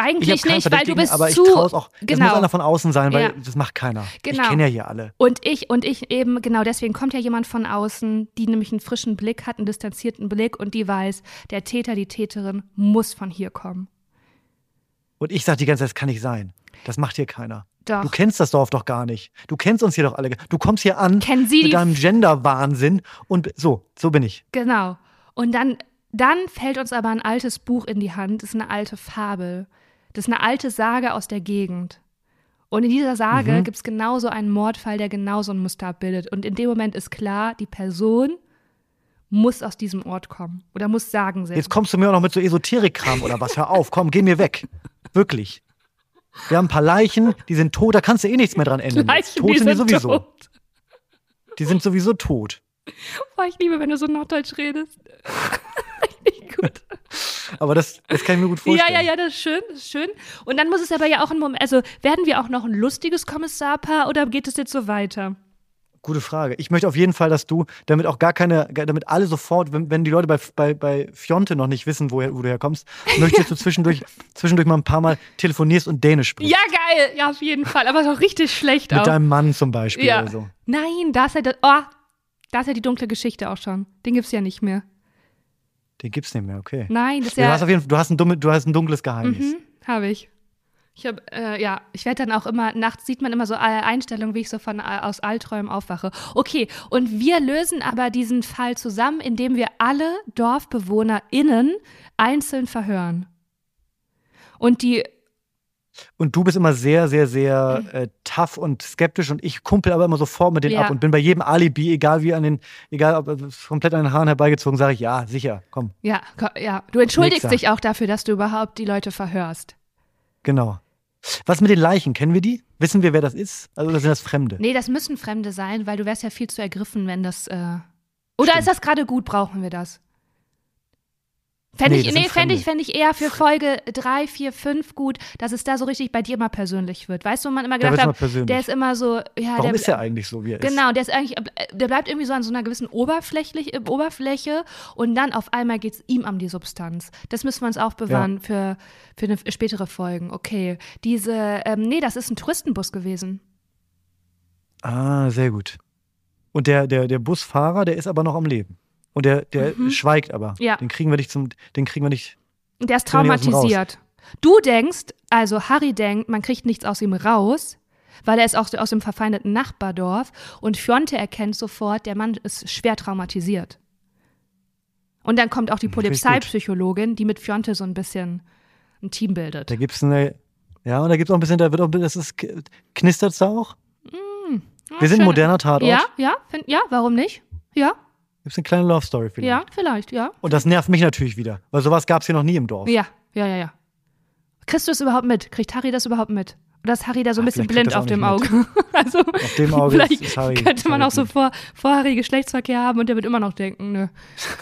Ich
Eigentlich nicht, weil du bist
aber ich
zu.
traue es auch. Es
genau.
muss einer von außen sein, weil
Ja.
das macht keiner.
Genau.
Ich kenne ja hier alle.
Und ich, und ich eben, genau deswegen kommt ja jemand von außen, die nämlich einen frischen Blick hat, einen distanzierten Blick und die weiß, der Täter, die Täterin muss von hier kommen.
Und ich sag die ganze Zeit, das kann nicht sein. Das macht hier keiner.
Doch.
Du kennst das Dorf doch gar nicht. Du kennst uns hier doch alle. Du kommst hier an
Kennen Sie
mit deinem Gender-Wahnsinn und so, so bin ich.
Genau. Und dann, dann fällt uns aber ein altes Buch in die Hand. Das ist eine alte Fabel. Das ist eine alte Sage aus der Gegend. Und in dieser Sage
Mhm.
gibt es genauso einen Mordfall, der genauso ein Muster abbildet. Und in dem Moment ist klar, die Person muss aus diesem Ort kommen oder muss Sagen setzen.
Jetzt kommst du mir auch noch mit so Esoterik-Kram oder was. Hör auf, komm, geh mir weg. Wirklich. Wir haben ein paar Leichen, die sind tot, da kannst du eh nichts mehr dran ändern.
Leichen,
tot
die
sind die sowieso.
tot.
Die sind sowieso tot.
Boah, ich liebe, wenn du so Norddeutsch redest. [LAUGHS] Gut.
Aber das, das kann ich mir gut
Ja,
vorstellen.
ja, ja, das ist schön, das ist schön. Und dann muss es aber ja auch ein Moment, also werden wir auch noch ein lustiges Kommissarpaar oder geht es jetzt so weiter?
Gute Frage. Ich möchte auf jeden Fall, dass du, damit auch gar keine, damit alle sofort, wenn, wenn die Leute bei, bei, bei Fionte noch nicht wissen, woher, wo du herkommst, möchte ich, dass du zwischendurch, [LAUGHS] zwischendurch mal ein paar Mal telefonierst und Dänisch sprichst.
Ja, geil, ja, auf jeden Fall. Aber doch richtig schlecht
Mit
auch.
deinem Mann zum Beispiel
ja.
oder so.
Nein, da ist ja das, oh, da ist ja die dunkle Geschichte auch schon. Den gibt's ja nicht mehr.
Den gibt's nicht mehr, okay.
Nein, das ist
Du
ja.
hast auf jeden Fall, du hast ein, dumme, du hast ein dunkles Geheimnis.
Mhm, habe ich. Ich habe, äh, ja, ich werde dann auch immer, nachts sieht man immer so Einstellungen, wie ich so von äh, aus Alträumen aufwache. Okay, und wir lösen aber diesen Fall zusammen, indem wir alle DorfbewohnerInnen einzeln verhören. Und die,
Und du bist immer sehr, sehr, sehr äh, tough und skeptisch und ich kumpel aber immer sofort mit denen
Ja.
ab und bin bei jedem Alibi, egal wie an den, egal ob komplett an den Haaren herbeigezogen, sage ich, ja, sicher, komm,
Ja, ko- ja. Du entschuldigst
Nächster.
dich auch dafür, dass du überhaupt die Leute verhörst.
genau. Was mit den Leichen, kennen wir die? Wissen wir, wer das ist? Also oder sind das Fremde?
Nee, das müssen Fremde sein, weil du wärst ja viel zu ergriffen, wenn das. Äh Oder
Stimmt.
ist das gerade gut? Brauchen wir das? Fände
Nee,
ich, nee, fänd ich, fänd ich eher für Folge 3, 4, 5 gut, dass es da so richtig bei dir mal persönlich wird. Weißt du, wo man immer
Da
gedacht hat, der ist immer so, ja,
Warum
der,
ist er eigentlich so, wie er ist?
Genau, der ist eigentlich, der bleibt irgendwie so an so einer gewissen Oberflächlich, äh, Oberfläche und dann auf einmal geht es ihm um die Substanz. Das müssen wir uns aufbewahren für, für eine spätere Folgen. Okay. Diese, ähm, nee, das ist ein Touristenbus gewesen.
Ah, sehr gut. Und der, der, der Busfahrer, der ist aber noch am Leben. Und der, der schweigt aber.
Mhm. Ja.
Den kriegen wir nicht zum, den kriegen wir nicht.
Der ist traumatisiert. Du denkst, also Harry denkt, man kriegt nichts aus ihm raus, weil er ist auch aus dem verfeindeten Nachbardorf und Fionte erkennt sofort, der Mann ist schwer traumatisiert. Und dann kommt auch die
gut.
Polizeipsychologin, die mit Fionte so ein bisschen ein Team bildet.
Da gibt's eine. Ja, und da gibt's auch ein bisschen, da wird auch, ein bisschen- das ist, knistert's da auch? Wir sind ein
schön.
moderner Tatort.
Ja, ja, find, ja, warum nicht? Ja,
Gibt's eine kleine Love Story vielleicht.
ja, vielleicht, ja.
Und das nervt mich natürlich wieder, weil sowas gab's hier noch nie im Dorf.
Ja, ja, ja, ja. Kriegst du es überhaupt mit? Kriegt Harry das überhaupt mit? Oder ist Harry da so ein
Ah,
bisschen blind auf dem Auge? [LAUGHS] also,
Auf dem Auge
vielleicht
ist, Harry.
könnte man
Harry
auch so vor, vor Harry Geschlechtsverkehr haben und der wird immer noch denken, ne.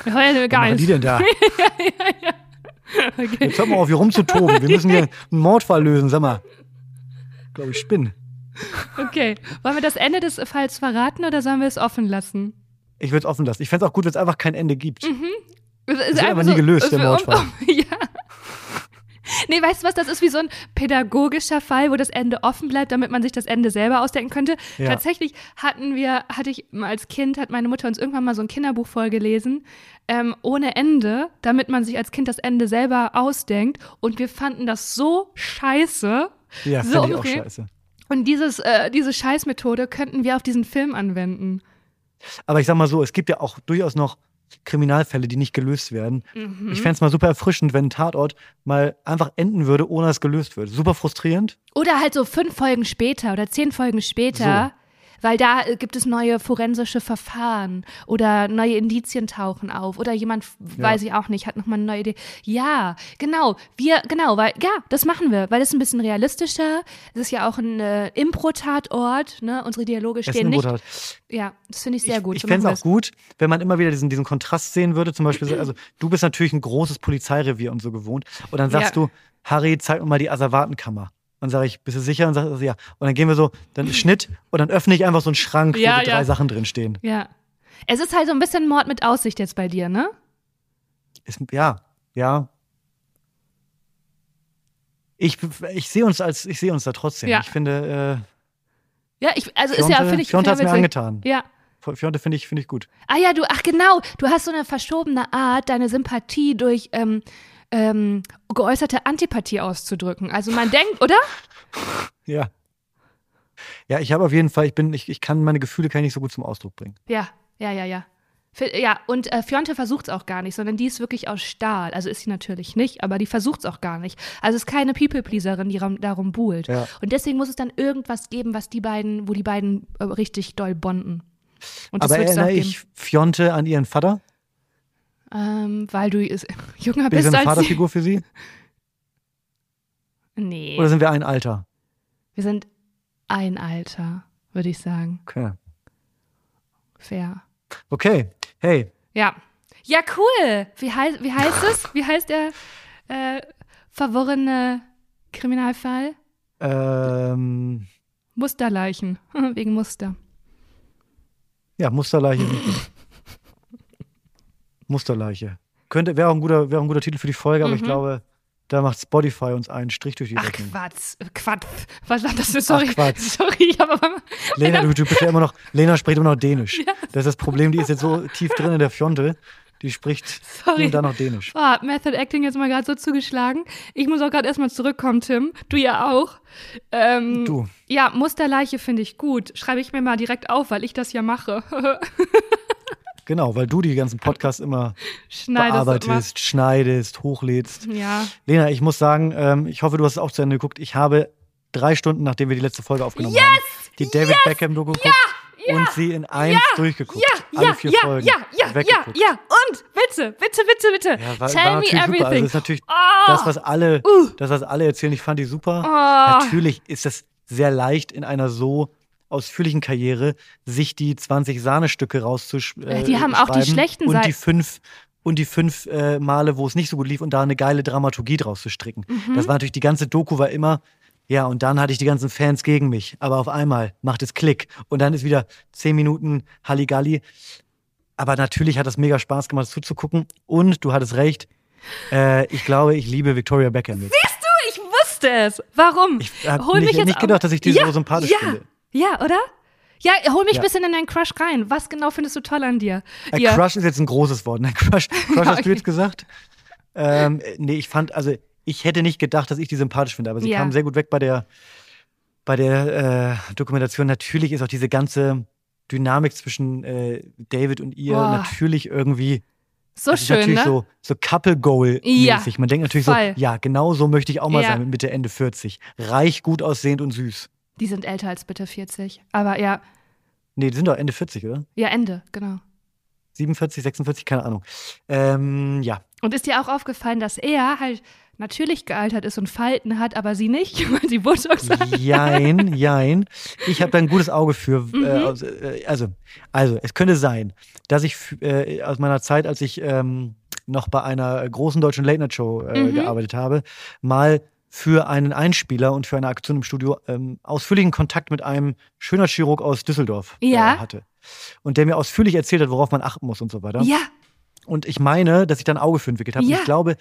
Heute
Was
gar
machen die denn da? [LAUGHS]
Okay.
Jetzt hör mal auf, hier rumzutoben. Wir müssen hier [LAUGHS] einen Mordfall lösen, sag mal. Ich glaube, ich spinne.
okay. Wollen wir das Ende des Falls verraten oder sollen wir es offen lassen?
Ich würde es offen lassen. Ich fände es auch gut, wenn es einfach kein Ende gibt.
Es ist einfach
nie gelöst, der Mordfall. [LAUGHS]
ja. Nee, weißt du was, das ist wie so ein pädagogischer Fall, wo das Ende offen bleibt, damit man sich das Ende selber ausdenken könnte.
Ja.
Tatsächlich hatten wir, hatte ich als Kind, hat meine Mutter uns irgendwann mal so ein Kinderbuch vorgelesen, ähm, ohne Ende, damit man sich als Kind das Ende selber ausdenkt. Und wir fanden das so scheiße.
Ja,
so
ich auch scheiße.
Und dieses, äh, diese Scheißmethode könnten wir auf diesen Film anwenden.
Aber ich sag mal so, es gibt ja auch durchaus noch Kriminalfälle, die nicht gelöst werden.
Mhm.
Ich fände es mal super erfrischend, wenn ein Tatort mal einfach enden würde, ohne dass es gelöst wird. Super frustrierend.
Oder halt so fünf Folgen später oder zehn Folgen später, weil da äh, gibt es neue forensische Verfahren oder neue Indizien tauchen auf oder jemand, f- weiß ich auch nicht, hat nochmal eine neue Idee. Ja, genau, wir, genau, weil, ja, das machen wir, weil es ein bisschen realistischer. Es ist ja auch ein äh, Impro-Tatort, ne, unsere Dialoge stehen nicht. Ja, das finde ich sehr
ich,
gut.
Ich fände es auch gut, wenn man immer wieder diesen, diesen Kontrast sehen würde. Zum Beispiel, also du bist natürlich ein großes Polizeirevier und so gewohnt. Und dann sagst
Ja.
du, Harry, zeig mir mal die Asservatenkammer. Und sage ich, bist du sicher? Und sagst du, ja. Und dann gehen wir so, dann ist Schnitt [LAUGHS] und dann öffne ich einfach so einen Schrank, wo
Ja,
so drei
ja.
Sachen drin stehen.
Ja. Es ist halt so ein bisschen Mord mit Aussicht jetzt bei dir, ne?
Ist, ja, ja. Ich, ich sehe uns als, ich sehe uns da trotzdem.
Ja.
Ich finde,
Ja, ich, also
äh,
ist ja,
Fionte,
finde ich,
Fionte hat's mir angetan.
Ja.
Fionte finde ich, finde ich gut.
Ah ja, du, ach genau, du hast so eine verschobene Art, deine Sympathie durch ähm, ähm, geäußerte Antipathie auszudrücken. Also man denkt, oder?
Ja. Ja, ich habe auf jeden Fall, ich bin, ich, ich kann meine Gefühle kann ich nicht so gut zum Ausdruck bringen.
Ja, ja, ja, ja. Ja, und äh, Fionte versucht es auch gar nicht, sondern die ist wirklich aus Stahl. Also ist sie natürlich nicht, aber die versucht es auch gar nicht. Also ist keine People-Pleaserin, die darum buhlt.
Ja.
Und deswegen muss es dann irgendwas geben, was die beiden, wo die beiden äh, richtig doll bonden. Und das
Aber erinnere ich Fionte an ihren Vater?
Ähm, weil du ist, [LAUGHS] jünger
Bin ich
bist
eine
als sie.
Vaterfigur für sie?
Nee,
Oder sind wir ein Alter?
wir sind ein Alter, würde ich sagen.
Okay.
Fair.
Okay. Hey,
Ja. Ja, cool. Wie, heißt wie heißt es? Wie heißt der äh, verworrene Kriminalfall?
ähm,
Musterleichen. [LAUGHS] Wegen Muster.
ja, Musterleiche. [LAUGHS] Musterleiche. Könnte, wäre auch, ein guter- wäre auch ein guter Titel für die Folge, aber ich glaube, da macht Spotify uns einen Strich durch die
Mhm. Ach,
Rechnung.
Quatsch. Quatsch. Was war das? für- Sorry.
Quatsch.
Sorry, ich habe aber.
Lena, du, du bist ja immer noch, Lena spricht immer noch Dänisch. Das ist das Problem, die ist jetzt so tief drin in der Fionte, die spricht
Sorry.
und da noch Dänisch.
Oh, Method Acting jetzt mal gerade so zugeschlagen. Ich muss auch gerade erstmal zurückkommen, Tim. Du ja auch. Ähm,
Du.
Ja, Musterleiche finde ich gut. Schreibe ich mir mal direkt auf, weil ich das ja mache. [LAUGHS]
Genau, weil du die ganzen Podcasts immer
Schneidest
bearbeitest, schneidest, hochlädst.
immer. Ja.
Lena, ich muss sagen, ähm, ich hoffe, du hast es auch zu Ende geguckt. Ich habe drei Stunden, nachdem wir die letzte Folge aufgenommen
Yes!
haben, die David Beckham-Doku geguckt und sie in eins durchgeguckt.
Ja,
Alle
ja,
vier
ja,
Folgen.
ja, ja, ja,
weggeguckt.
ja. Und bitte, bitte, bitte, bitte.
Ja, war,
Tell
war
me.
Also
everything.
das ist natürlich
Oh.
das, was alle,
Uh.
das, was alle erzählen. Ich fand die super.
Oh.
Natürlich ist es sehr leicht in einer so ausführlichen Karriere, sich die 20 Sahnestücke rauszuschreiben.
Äh, die haben auch die schlechten
und die
Seiten.
fünf und die fünf äh, Male, wo es nicht so gut lief und da eine geile Dramaturgie draus zu stricken.
Mhm.
Das war natürlich die ganze Doku war immer ja, und dann hatte ich die ganzen Fans gegen mich. Aber auf einmal macht es Klick. Und dann ist wieder zehn Minuten Halligalli. Aber natürlich hat das mega Spaß gemacht, das zuzugucken. Und du hattest recht. Äh, ich glaube, ich liebe Victoria Beckham.
Siehst du, ich wusste es. Warum?
Ich habe nicht,
mich jetzt
nicht gedacht, dass ich die
ja,
so sympathisch
ja,
finde.
Ja, oder? Ja, hol mich ein
Ja.
bisschen in deinen Crush rein. Was genau findest du toll an dir?
Äh,
ja.
Crush ist jetzt ein großes Wort. Ne? Crush, [LAUGHS] Crush hast
okay.
du jetzt gesagt? Ähm, äh, nee, ich fand, also ich hätte nicht gedacht, dass ich die sympathisch finde, aber sie
Ja.
kam sehr gut weg bei der, bei der äh, Dokumentation. Natürlich ist auch diese ganze Dynamik zwischen äh, David und ihr
Boah.
natürlich irgendwie
so
das ist
schön,
natürlich
ne?
so, so Couple-Goal-mäßig.
Ja,
Man denkt natürlich
voll.
so, ja, genau so möchte ich auch mal
Ja.
sein mit Mitte, Ende 40. Reich, gut aussehend und süß.
Die sind älter als bitte 40. Aber ja,
Nee, die sind doch Ende 40, oder?
ja, Ende, genau.
47, 46, keine Ahnung. Ähm, ja,
Und ist dir auch aufgefallen, dass er halt natürlich gealtert ist und Falten hat, aber sie nicht, [LAUGHS] weil sie Botox hat?
Jein, jein. Ich habe da ein gutes Auge für.
Mhm.
Äh, aus- äh, also, also, es könnte sein, dass ich äh, aus meiner Zeit, als ich ähm, noch bei einer großen deutschen Late-Night-Show äh,
Mhm.
gearbeitet habe, mal für einen Einspieler und für eine Aktion im Studio ähm, ausführlichen Kontakt mit einem Schönheitschirurg aus Düsseldorf
Ja.
äh, hatte. Und der mir ausführlich erzählt hat, worauf man achten muss und so weiter.
Ja,
Und ich meine, dass ich da ein Auge für entwickelt habe.
Ja.
Und ich glaube,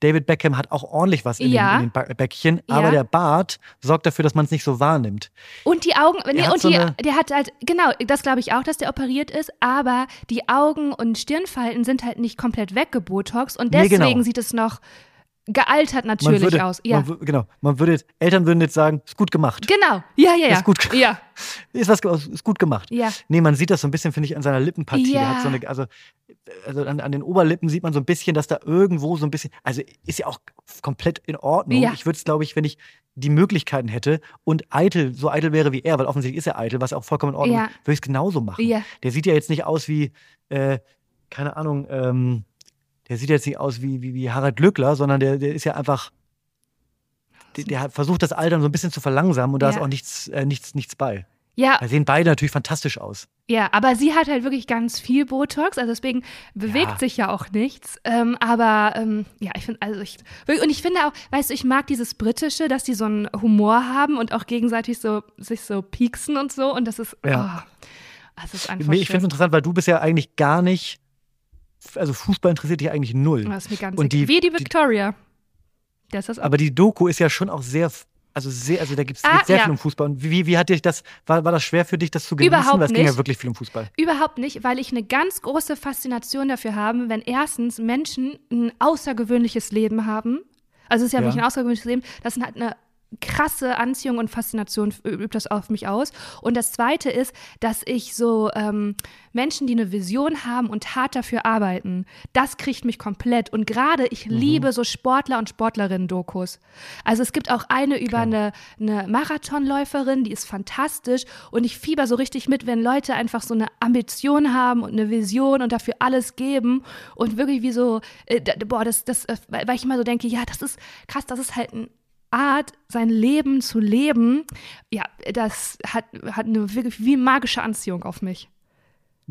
David Beckham hat auch ordentlich was in,
Ja.
den, in den Bäckchen, aber
Ja.
der Bart sorgt dafür, dass man es nicht so wahrnimmt.
Und die Augen, nee, und
so
die, der hat halt, genau, das glaube ich auch, dass der operiert ist, aber die Augen und Stirnfalten sind halt nicht komplett weggebotox und
Nee,
deswegen
genau.
sieht es noch gealtert natürlich
würde,
aus. Ja.
man, genau, man würde jetzt, Eltern würden jetzt sagen, ist gut gemacht.
Genau, ja, ja, ja.
Ist gut.
Ja, [LAUGHS]
Ist was ist gut gemacht.
ja.
Nee, man sieht das so ein bisschen, finde ich, an seiner Lippenpartie.
Ja.
hat so eine, also, also an, an den Oberlippen sieht man so ein bisschen, dass da irgendwo so ein bisschen, also ist ja auch komplett in Ordnung.
Ja.
Ich würde es, glaube ich, wenn ich die Möglichkeiten hätte und eitel, so eitel wäre wie er, weil offensichtlich ist er eitel, was auch vollkommen in Ordnung ist, würde ich es genauso machen.
Ja.
Der sieht ja jetzt nicht aus wie, äh, keine Ahnung, ähm, der sieht jetzt nicht aus wie, wie, wie Harald Glückler, sondern der, der ist ja einfach, der, der hat versucht, das Altern so ein bisschen zu verlangsamen und da
Ja.
ist auch nichts, äh, nichts, nichts bei.
Ja,
Da sehen beide natürlich fantastisch aus.
ja, aber sie hat halt wirklich ganz viel Botox, also deswegen bewegt
Ja.
sich ja auch nichts. Ähm, aber ähm, ja, ich finde, also ich, und ich finde auch, weißt du, ich mag dieses Britische, dass die so einen Humor haben und auch gegenseitig so sich so pieksen und so und das ist,
Ja.
oh, das ist einfach
Ich finde es interessant, weil du bist ja eigentlich gar nicht, also Fußball interessiert dich eigentlich null.
Das ist mir ganz
Und die-
Wie die
die-
Victoria. Das ist
Aber die Doku ist ja schon auch sehr, also sehr, also da gibt es
Ah,
sehr
ja.
viel um Fußball. Und wie, wie hat dich das, war, war das schwer für dich, das zu genießen?
Überhaupt
weil es ging ja
nicht.
wirklich viel um Fußball.
Überhaupt nicht, weil ich eine ganz große Faszination dafür habe, wenn erstens Menschen ein außergewöhnliches Leben haben. Also es ist ja,
Ja.
wirklich ein außergewöhnliches Leben. Das hat eine krasse Anziehung und Faszination übt das auf mich aus. Und das Zweite ist, dass ich so ähm, Menschen, die eine Vision haben und hart dafür arbeiten, das kriegt mich komplett. Und gerade ich
Mhm.
liebe so Sportler und Sportlerinnen-Dokus. Also es gibt auch eine über eine, eine Marathonläuferin, die ist fantastisch. Und ich fieber so richtig mit, wenn Leute einfach so eine Ambition haben und eine Vision und dafür alles geben. Und wirklich wie so, äh, boah, das, das, äh, weil ich immer so denke, ja, das ist krass, das ist halt ein Art, sein Leben zu leben, ja, das hat, hat eine wirklich wie magische Anziehung auf mich.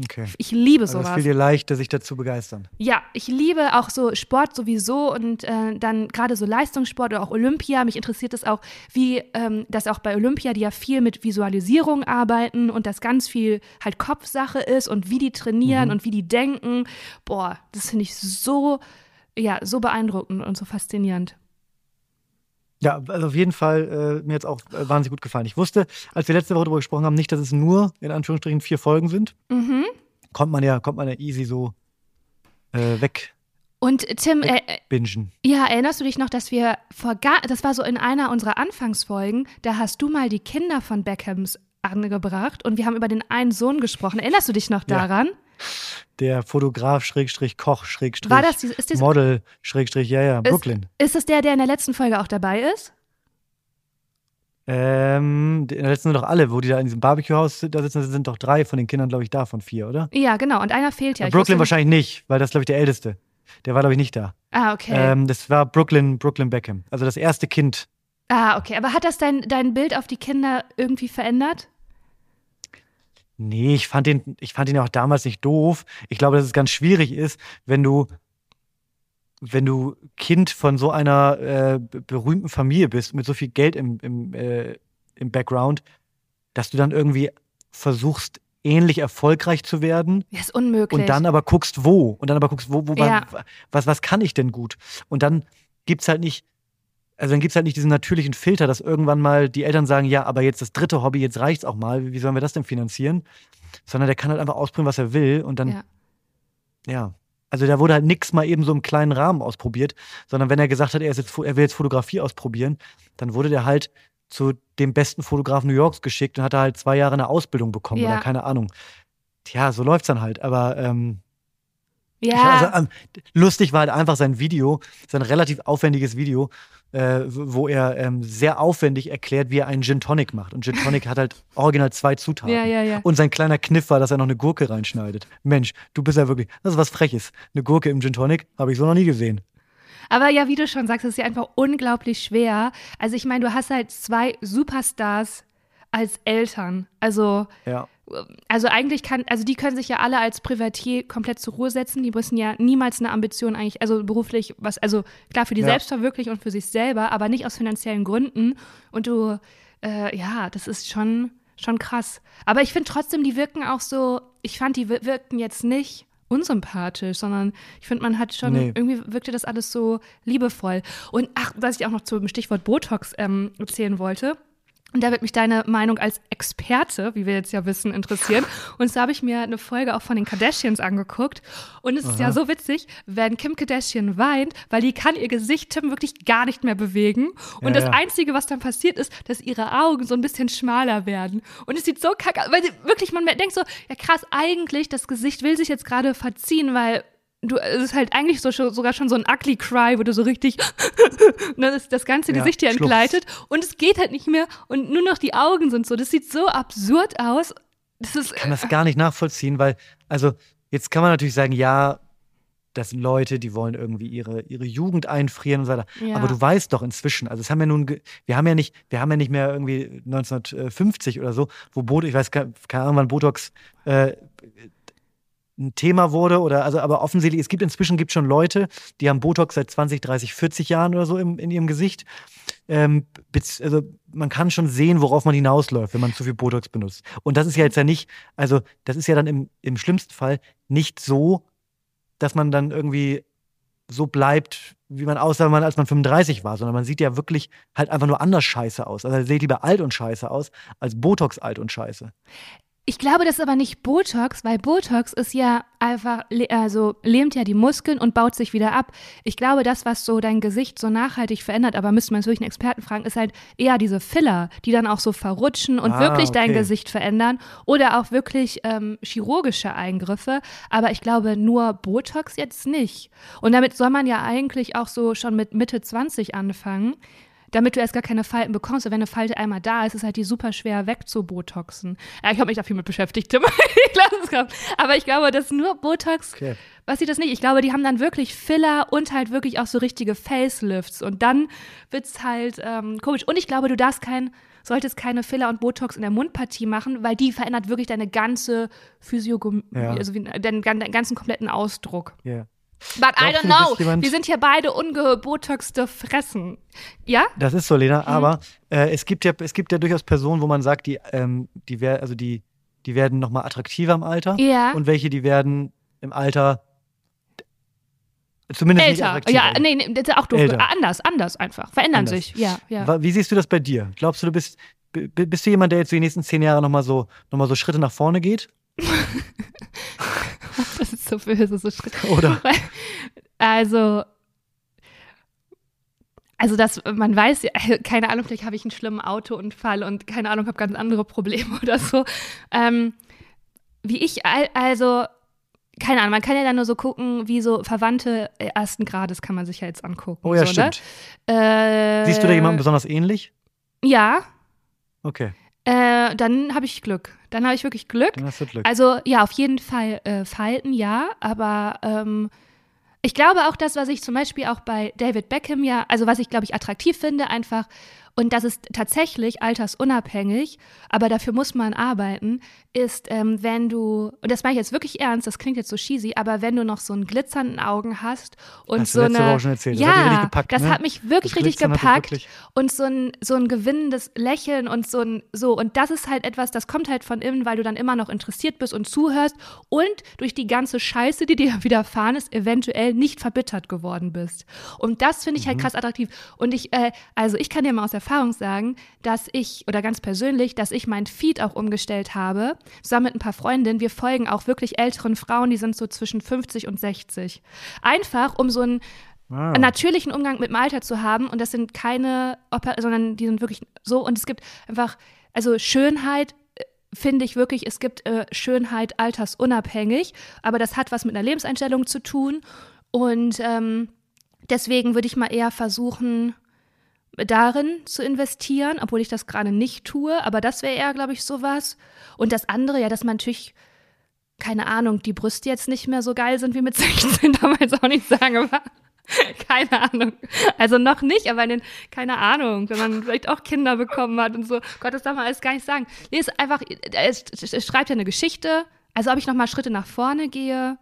Okay.
Ich liebe
Also es
sowas.
fiel dir leicht, sich dazu begeistern.
Ja, ich liebe auch so Sport sowieso und äh, dann gerade so Leistungssport oder auch Olympia. Mich interessiert es auch, wie ähm, das auch bei Olympia, die ja viel mit Visualisierung arbeiten und das ganz viel halt Kopfsache ist und wie die trainieren
Mhm.
und wie die denken. Boah, das finde ich so, ja, so beeindruckend und so faszinierend.
Ja, also auf jeden Fall, äh, mir jetzt auch äh, wahnsinnig gut gefallen. Ich wusste, als wir letzte Woche darüber gesprochen haben, nicht, dass es nur in Anführungsstrichen vier Folgen sind.
Mhm.
Kommt man ja, kommt man ja easy so äh, weg
Und Tim, äh, äh,
bingen.
ja, erinnerst du dich noch, dass wir vor gar, das war so in einer unserer Anfangsfolgen, da hast du mal die Kinder von Beckhams angebracht und wir haben über den einen Sohn gesprochen. Erinnerst du dich noch
Ja.
daran?
Der Fotograf, Schrägstrich, Koch, Schrägstrich,
War das die, ist, das,
Model, Schrägstrich, ja, ja, Brooklyn.
ist das der, der in der letzten Folge auch dabei ist?
Ähm, in der letzten sind doch alle, wo die da in diesem Barbecue-Haus da sitzen, sind doch drei von den Kindern, glaube ich, da von vier, oder?
Ja, genau. Und einer fehlt ja. Ich
Brooklyn wahrscheinlich nicht, weil das, glaube ich, der Älteste. Der war, glaube ich, nicht da.
Ah, okay.
Ähm, das war Brooklyn, Brooklyn Beckham. Also das erste Kind.
Ah, okay. Aber hat das dein, dein Bild auf die Kinder irgendwie verändert?
Nee, ich fand den, ich fand ihn auch damals nicht doof. Ich glaube, dass es ganz schwierig ist, wenn du, wenn du Kind von so einer äh, be- berühmten Familie bist, mit so viel Geld im, im, äh, im Background, dass du dann irgendwie versuchst, ähnlich erfolgreich zu werden
Ja, ist unmöglich.
und dann aber guckst, wo. Und dann aber guckst, wo, wo
Ja.
was, was, was kann ich denn gut? Und dann gibt's halt nicht, also dann gibt's halt nicht diesen natürlichen Filter, dass irgendwann mal die Eltern sagen, ja, aber jetzt das dritte Hobby, jetzt reicht's auch mal, wie sollen wir das denn finanzieren? Sondern der kann halt einfach ausprobieren, was er will und dann,
Ja.
ja. Also da wurde halt nix mal eben so im kleinen Rahmen ausprobiert, sondern wenn er gesagt hat, er, jetzt, er will jetzt Fotografie ausprobieren, dann wurde der halt zu dem besten Fotografen New Yorks geschickt und hat da halt zwei Jahre eine Ausbildung bekommen
Ja.
oder keine Ahnung. Tja, so läuft's dann halt. Aber ähm,
ja.
also, ähm, lustig war halt einfach sein Video, sein relativ aufwendiges Video, äh, wo er ähm, sehr aufwendig erklärt, wie er einen Gin Tonic macht. Und Gin Tonic hat halt original zwei Zutaten.
ja, ja, ja.
Und sein kleiner Kniff war, dass er noch eine Gurke reinschneidet. Mensch, du bist ja wirklich, das ist was Freches. Eine Gurke im Gin Tonic habe ich so noch nie gesehen.
Aber ja, wie du schon sagst, es ist ja einfach unglaublich schwer. Also ich meine, du hast halt zwei Superstars als Eltern. Also,
Ja.
Also eigentlich kann, also die können sich ja alle als Privatier komplett zur Ruhe setzen. Die müssen ja niemals eine Ambition eigentlich, also beruflich, was, also klar für die
Ja.
Selbstverwirklichung und für sich selber, aber nicht aus finanziellen Gründen. Und du, äh, ja, das ist schon, schon krass. Aber ich finde trotzdem, die wirken auch so, ich fand, die wir- wirkten jetzt nicht unsympathisch, sondern ich finde, man hat schon,
Nee.
irgendwie wirkte das alles so liebevoll. Und ach, was ich auch noch zum Stichwort Botox ähm, erzählen wollte. Und da wird mich deine Meinung als Experte, wie wir jetzt ja wissen, interessieren. [LAUGHS] Und so habe ich mir eine Folge auch von den Kardashians angeguckt. Und es ist ja so witzig, wenn Kim Kardashian weint, weil die kann ihr Gesicht Tim wirklich gar nicht mehr bewegen. Und
Ja,
das
ja.
Einzige, was dann passiert, ist, dass ihre Augen so ein bisschen schmaler werden. Und es sieht so kacke aus, weil sie wirklich, man denkt so, ja krass, eigentlich, das Gesicht will sich jetzt gerade verziehen, weil du, es ist halt eigentlich so, sogar schon so ein ugly cry, wo du so richtig [LAUGHS] ne, das, das ganze
Ja,
Gesicht hier
schluchzt.
entgleitet und es geht halt nicht mehr und nur noch die Augen sind so. Das sieht so absurd aus. Das ist,
kann das gar nicht nachvollziehen, weil, also, jetzt kann man natürlich sagen, ja, das sind Leute, die wollen irgendwie ihre, ihre Jugend einfrieren und so weiter.
Ja.
Aber du weißt doch inzwischen, also es haben ja nun, wir haben ja nicht, wir haben ja nicht mehr irgendwie 1950 oder so, wo Botox, ich weiß ke- keine Ahnung, wann Botox äh, ein Thema wurde oder, also, aber offensichtlich, es gibt inzwischen gibt schon Leute, die haben Botox seit 20, 30, 40 Jahren oder so im, in ihrem Gesicht. Ähm, also man kann schon sehen, worauf man hinausläuft, wenn man zu viel Botox benutzt. Und das ist ja jetzt ja nicht, also das ist ja dann im, im schlimmsten Fall nicht so, dass man dann irgendwie so bleibt, wie man aussah, man, als man 35 war, sondern man sieht ja wirklich halt einfach nur anders scheiße aus. Also sieht lieber alt und scheiße aus, als Botox alt und scheiße.
Ich glaube, das ist aber nicht Botox, weil Botox ist ja einfach, also lähmt ja die Muskeln und baut sich wieder ab. Ich glaube, das, was so dein Gesicht so nachhaltig verändert, aber müsste man wirklich einen Experten fragen, ist halt eher diese Filler, die dann auch so verrutschen und
Ah,
wirklich dein
okay.
Gesicht verändern oder auch wirklich ähm, chirurgische Eingriffe. Aber ich glaube, nur Botox jetzt nicht. Und damit soll man ja eigentlich auch so schon mit Mitte 20 anfangen damit du erst gar keine Falten bekommst. Und wenn eine Falte einmal da ist, ist halt die super schwer wegzubotoxen. Ja, ich habe mich da viel mit beschäftigt, [LAUGHS] Tim. Aber ich glaube, dass nur Botox,
Okay.
was sieht das nicht? Ich glaube, die haben dann wirklich Filler und halt wirklich auch so richtige Facelifts. Und dann wird's halt ähm, komisch. Und ich glaube, du darfst kein, solltest keine Filler und Botox in der Mundpartie machen, weil die verändert wirklich deine ganze Physiognomie,
Ja.
also deinen, deinen ganzen kompletten Ausdruck.
Ja.
But I don't know.
jemand-
Wir sind hier beide ungebotoxte Fressen. Ja?
Das ist so,
Mhm.
Lena, aber äh, es, gibt ja, es gibt ja durchaus Personen, wo man sagt, die, ähm, die, wär, also die, die werden nochmal attraktiver im Alter
Ja.
und welche, die werden im Alter zumindest
Älter. Ja, nee, nee, das ist auch doof.
Älter.
Anders, anders einfach. Verändern
Anders.
sich. Ja, ja.
Wie siehst du das bei dir? Glaubst du, du bist, bist du jemand, der jetzt die nächsten zehn Jahre nochmal so, noch mal so Schritte nach vorne geht? [LAUGHS]
So böse, so Schritt. [LAUGHS]
Oder?
Also, also das, man weiß, [LAUGHS] keine Ahnung, vielleicht habe ich einen schlimmen Autounfall und keine Ahnung, habe ganz andere Probleme [LAUGHS] oder so. Ähm, wie ich, also, keine Ahnung, man kann ja dann nur so gucken, wie so Verwandte ersten Grades kann man sich ja jetzt angucken.
Oh ja,
so,
stimmt.
Ne? Äh,
Siehst du da jemanden besonders ähnlich?
Ja.
Okay.
Äh, dann habe ich Glück. Dann habe ich wirklich Glück.
Dann hast du Glück.
Also ja, auf jeden Fall äh, Falten, ja, aber ähm, ich glaube auch das, was ich zum Beispiel auch bei David Beckham ja, also was ich glaube ich attraktiv finde, einfach und das ist tatsächlich altersunabhängig, aber dafür muss man arbeiten, ist, ähm, wenn du, und das meine ich jetzt wirklich ernst, das klingt jetzt so cheesy, aber wenn du noch so einen glitzernden Augen hast und
Hast
so eine.
Woche schon erzählt. Das
ja,
hat dich richtig gepackt,
das
ne?
hat mich wirklich
Das
richtig
hat
gepackt
wirklich-
und so ein, so ein gewinnendes Lächeln und so ein, so, und das ist halt etwas, das kommt halt von innen, weil du dann immer noch interessiert bist und zuhörst und durch die ganze Scheiße, die dir [LAUGHS] widerfahren ist, eventuell nicht verbittert geworden bist. Und das finde ich
Mhm.
halt krass attraktiv. Und ich, äh, also ich kann dir mal aus Erfahrung sagen, dass ich, oder ganz persönlich, dass ich mein Feed auch umgestellt habe, zusammen mit ein paar Freundinnen. Wir folgen auch wirklich älteren Frauen, die sind so zwischen 50 und 60. Einfach, um so einen
Ah.
natürlichen Umgang mit dem Alter zu haben. Und das sind keine, Oper sondern die sind wirklich so. Und es gibt einfach, also Schönheit äh, finde ich wirklich, es gibt äh, Schönheit altersunabhängig, aber das hat was mit einer Lebenseinstellung zu tun. Und ähm, deswegen würde ich mal eher versuchen, darin zu investieren, obwohl ich das gerade nicht tue. Aber das wäre eher, glaube ich, sowas. Und das andere, ja, dass man natürlich, keine Ahnung, die Brüste jetzt nicht mehr so geil sind wie mit [LAUGHS] 16, damals auch nicht sagen, aber [LAUGHS] keine Ahnung. Also noch nicht, aber in den, keine Ahnung, wenn man vielleicht auch Kinder bekommen hat und so. Gott, das darf man alles gar nicht sagen. Nee, es ist einfach, es, schreibt ja eine Geschichte. Also ob ich noch mal Schritte nach vorne gehe.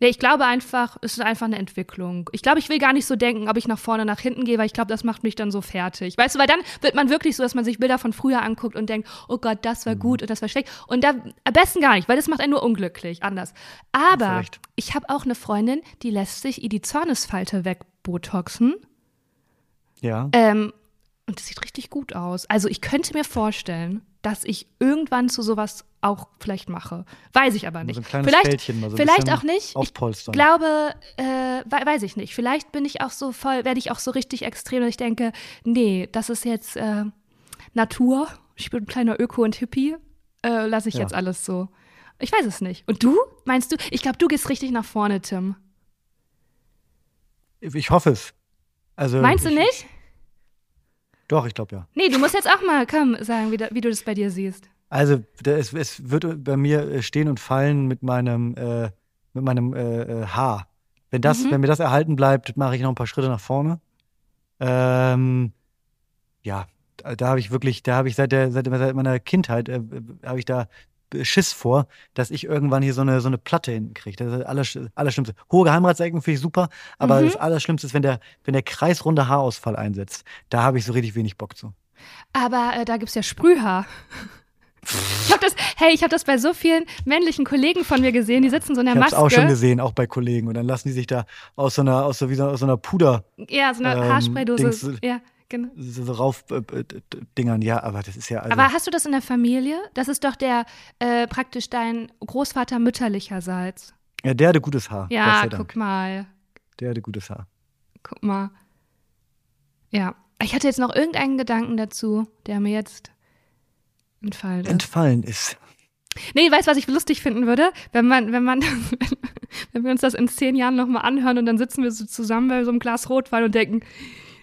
Nee, ich glaube einfach, es ist einfach eine Entwicklung. Ich glaube, ich will gar nicht so denken, ob ich nach vorne, nach hinten gehe, weil ich glaube, das macht mich dann so fertig. Weißt du, weil dann wird man wirklich so, dass man sich Bilder von früher anguckt und denkt, oh Gott, das war gut und das war schlecht. Und da am besten gar nicht, weil das macht einen nur unglücklich, anders. Aber ich habe auch eine Freundin, die lässt sich die Zornesfalte wegbotoxen.
Ja.
Ähm, und das sieht richtig gut aus. Also ich könnte mir vorstellen, dass ich irgendwann zu sowas auch vielleicht mache. Weiß ich aber nicht.
So
vielleicht
Fältchen mal so ein
vielleicht auch nicht. Ich
Aufpolstern.
glaube, äh, we- weiß ich nicht. Vielleicht bin ich auch so voll, werde ich auch so richtig extrem, dass ich denke, nee, das ist jetzt äh, Natur. Ich bin ein kleiner Öko und Hippie. Äh, Lasse ich
Ja.
jetzt alles so. Ich weiß es nicht. Und du? Meinst du? Ich glaube, du gehst richtig nach vorne, Tim.
Ich hoffe es. Also,
Meinst du
ich,
nicht?
Doch, ich glaube ja.
Nee, du musst jetzt auch mal, komm, sagen, wie, da, wie du das bei dir siehst.
Also es, es wird bei mir äh, stehen und fallen mit meinem, äh, mit meinem äh, äh, Haar. Wenn, das,
Mhm.
wenn mir das erhalten bleibt, mache ich noch ein paar Schritte nach vorne. Ähm, ja, da, habe ich wirklich, da habe ich seit, der, seit, seit meiner Kindheit, äh, habe ich da Schiss vor, dass ich irgendwann hier so eine, so eine Platte hinten kriege. Das ist das Allersch- Allerschlimmste. Hohe Geheimratsecken finde ich super, aber
Mhm.
das Allerschlimmste ist, wenn der, wenn der kreisrunde Haarausfall einsetzt. Da habe ich so richtig wenig Bock zu.
Aber äh, da gibt's ja Sprühhaar. Ich hab das, hey, ich habe das bei so vielen männlichen Kollegen von mir gesehen, die sitzen so in der
Ich habe es
Maske.
auch schon gesehen, auch bei Kollegen. Und dann lassen die sich da aus so einer, aus so, wie so, aus so einer Puder
Ja, so eine
ähm,
Haarspraydose.
Dings-
ja, genau.
so, so rauf äh, äh, Dingern. Ja, aber das ist ja. Also,
Aber hast du das in der Familie? Das ist doch der äh, praktisch dein Großvater mütterlicherseits.
ja, der hatte gutes Haar.
Ja, guck mal.
Der hatte gutes Haar.
Guck mal. Ja. Ich hatte jetzt noch irgendeinen Gedanken dazu, der mir jetzt entfallen ist.
Entfallen ist.
Nee, weißt du, was ich lustig finden würde? Wenn man, wenn man, [LAUGHS] wenn wir uns das in zehn Jahren nochmal anhören und dann sitzen wir so zusammen bei so einem Glas Rotwein und denken,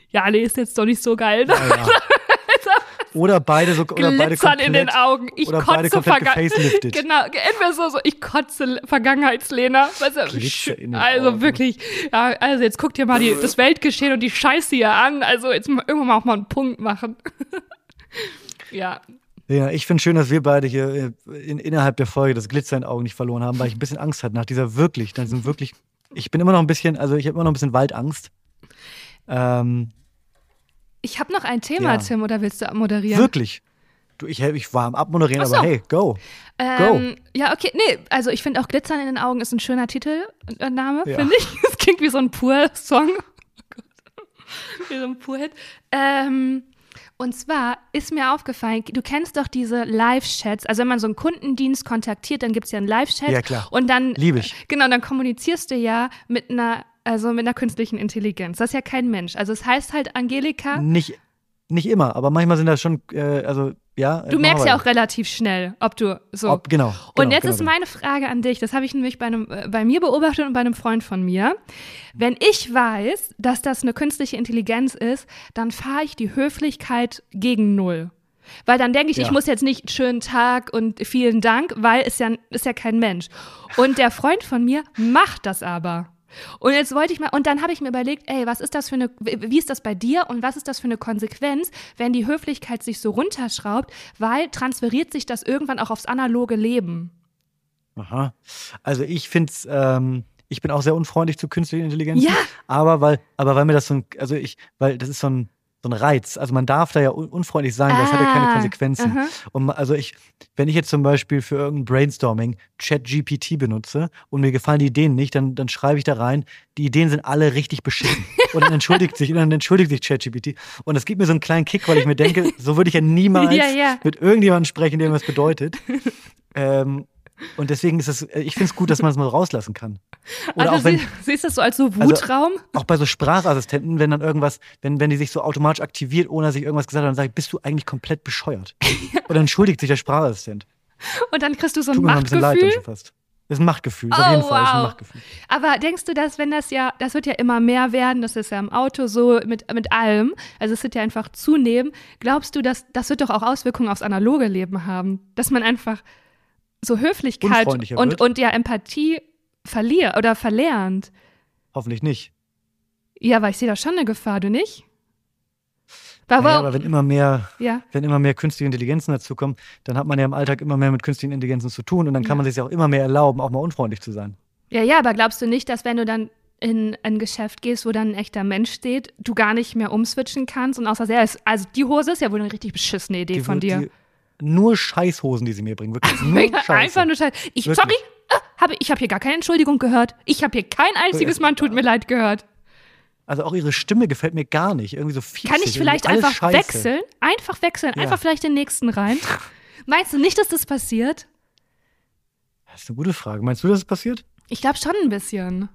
ja, nee, ist jetzt doch nicht so geil.
Ja, ja. [LAUGHS] Oder beide so oder beide komplett,
in den Augen. Ich
oder
kotze Vergangenheit. [LAUGHS] Genau, entweder so, so, ich kotze Vergangenheitslena. Weißt du, also wirklich, ja, also jetzt guck dir mal die, das Weltgeschehen und die Scheiße hier an. Also jetzt irgendwann mal auch mal einen Punkt machen. ja.
Ja, ich finde schön, dass wir beide hier äh, in, innerhalb der Folge das Glitzer in den Augen nicht verloren haben, weil ich ein bisschen Angst hatte nach dieser wirklich, nach diesem wirklich. Ich bin immer noch ein bisschen, also ich habe immer noch ein bisschen Waldangst. Ähm,
Ich habe noch ein Thema,
Ja.
Tim, oder willst du moderieren?
Wirklich. Du, ich, ich war am Abmoderieren,
so.
aber hey, go.
Ähm, ja, okay, nee, also ich finde auch Glitzern in den Augen ist ein schöner Titelname,
Ja.
finde ich. [LAUGHS] Es klingt wie so ein Pur-Song. Oh Gott. Wie so ein Pur-Hit. Ähm, und zwar ist mir aufgefallen, du kennst doch diese Live-Chats, also wenn man so einen Kundendienst kontaktiert, dann gibt es ja einen Live-Chat.
Ja, klar.
Und dann,
Liebe ich.
genau, dann kommunizierst du ja mit einer also mit einer künstlichen Intelligenz. Das ist ja kein Mensch. Also es heißt halt Angelika.
Nicht, nicht immer, aber manchmal sind das schon, äh, also ja.
Du merkst ja auch relativ schnell, ob du so.
Ob, genau, genau.
Und jetzt
genau,
ist meine Frage an dich, das habe ich nämlich bei, einem, äh, bei mir beobachtet und bei einem Freund von mir. Wenn ich weiß, dass das eine künstliche Intelligenz ist, dann fahre ich die Höflichkeit gegen null. Weil dann denke ich,
Ja.
ich muss jetzt nicht schönen Tag und vielen Dank, weil ist ja, ist ja kein Mensch. Und der Freund von mir macht das aber. Und jetzt wollte ich mal, und dann habe ich mir überlegt, ey, was ist das für eine, wie ist das bei dir und was ist das für eine Konsequenz, wenn die Höflichkeit sich so runterschraubt, weil transferiert sich das irgendwann auch aufs analoge Leben.
Aha. Also ich finde es, ähm, ich bin auch sehr unfreundlich zu künstlicher Intelligenz.
Ja.
Aber weil, aber weil mir das so ein, also ich, weil das ist so ein, so ein Reiz. Also man darf da ja un unfreundlich sein, das hat ja keine
Ah,
Konsequenzen.
aha.
Und also ich, wenn ich jetzt zum Beispiel für irgendein Brainstorming ChatGPT benutze und mir gefallen die Ideen nicht, dann, dann schreibe ich da rein, die Ideen sind alle richtig beschissen. [LAUGHS] und dann entschuldigt sich, und dann entschuldigt sich ChatGPT. Und das gibt mir so einen kleinen Kick, weil ich mir denke, so würde ich ja [LAUGHS] niemals
Ja, ja.
mit irgendjemandem sprechen, der mir was bedeutet. [LAUGHS] ähm, und deswegen ist es, ich finde es gut, dass man es mal rauslassen kann. Oder
also
auch wenn,
sie, siehst du das so als so Wutraum?
auch bei so Sprachassistenten, wenn dann irgendwas, wenn, wenn die sich so automatisch aktiviert, ohne dass ich irgendwas gesagt habe, dann sage ich, bist du eigentlich komplett bescheuert? [LAUGHS] Und dann entschuldigt sich der Sprachassistent.
und dann kriegst du so ein
Tut mir mal ein bisschen leid
Machtgefühl.
fast. Das ist ein Machtgefühl,
Oh,
auf jeden Fall das ist ein
wow.
Machtgefühl.
Aber denkst du, dass wenn das ja, das wird ja immer mehr werden, das ist ja im Auto so mit, mit allem, also es wird ja einfach zunehmen, glaubst du, dass das wird doch auch Auswirkungen aufs analoge Leben haben? Dass man einfach so Höflichkeit und,
wird?
und ja Empathie verliert oder verlernt?
Hoffentlich nicht.
Ja, weil ich sehe da schon eine Gefahr, du nicht? Aber,
Naja, aber wenn immer mehr,
ja.
wenn immer mehr künstliche Intelligenzen dazukommen, dann hat man ja im Alltag immer mehr mit künstlichen Intelligenzen zu tun und dann kann
Ja.
man sich ja auch immer mehr erlauben, auch mal unfreundlich zu sein.
ja, ja, aber glaubst du nicht, dass wenn du dann in ein Geschäft gehst, wo dann ein echter Mensch steht, du gar nicht mehr umswitchen kannst und außer sehr, also die Hose ist ja wohl eine richtig beschissene Idee
Die-
von dir.
Die, nur Scheißhosen, die sie mir bringen, wirklich. Nur Scheiße.
Einfach nur Scheiße. Ich,
Wirklich.
sorry, ah, hab, ich habe hier gar keine Entschuldigung gehört. Ich habe hier kein einziges Mann tut mir leid gehört.
Also auch ihre Stimme gefällt mir gar nicht. Irgendwie so fiesig.
Kann ich vielleicht einfach
Scheiße.
wechseln? Einfach wechseln,
Ja.
einfach vielleicht den nächsten rein. [LAUGHS] Meinst du nicht, dass das passiert?
Das ist eine gute Frage. Meinst du, dass es passiert?
Ich glaube schon ein bisschen.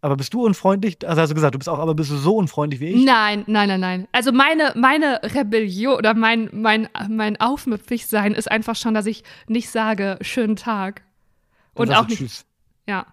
Aber bist du unfreundlich? Also hast du gesagt, du bist auch, aber bist du so unfreundlich wie ich?
Nein, nein, nein, nein. Also meine, meine Rebellion oder mein, mein, mein Aufmüpfigsein ist einfach schon, dass ich nicht sage, schönen Tag. Und auch nicht,
Tschüss.
ja.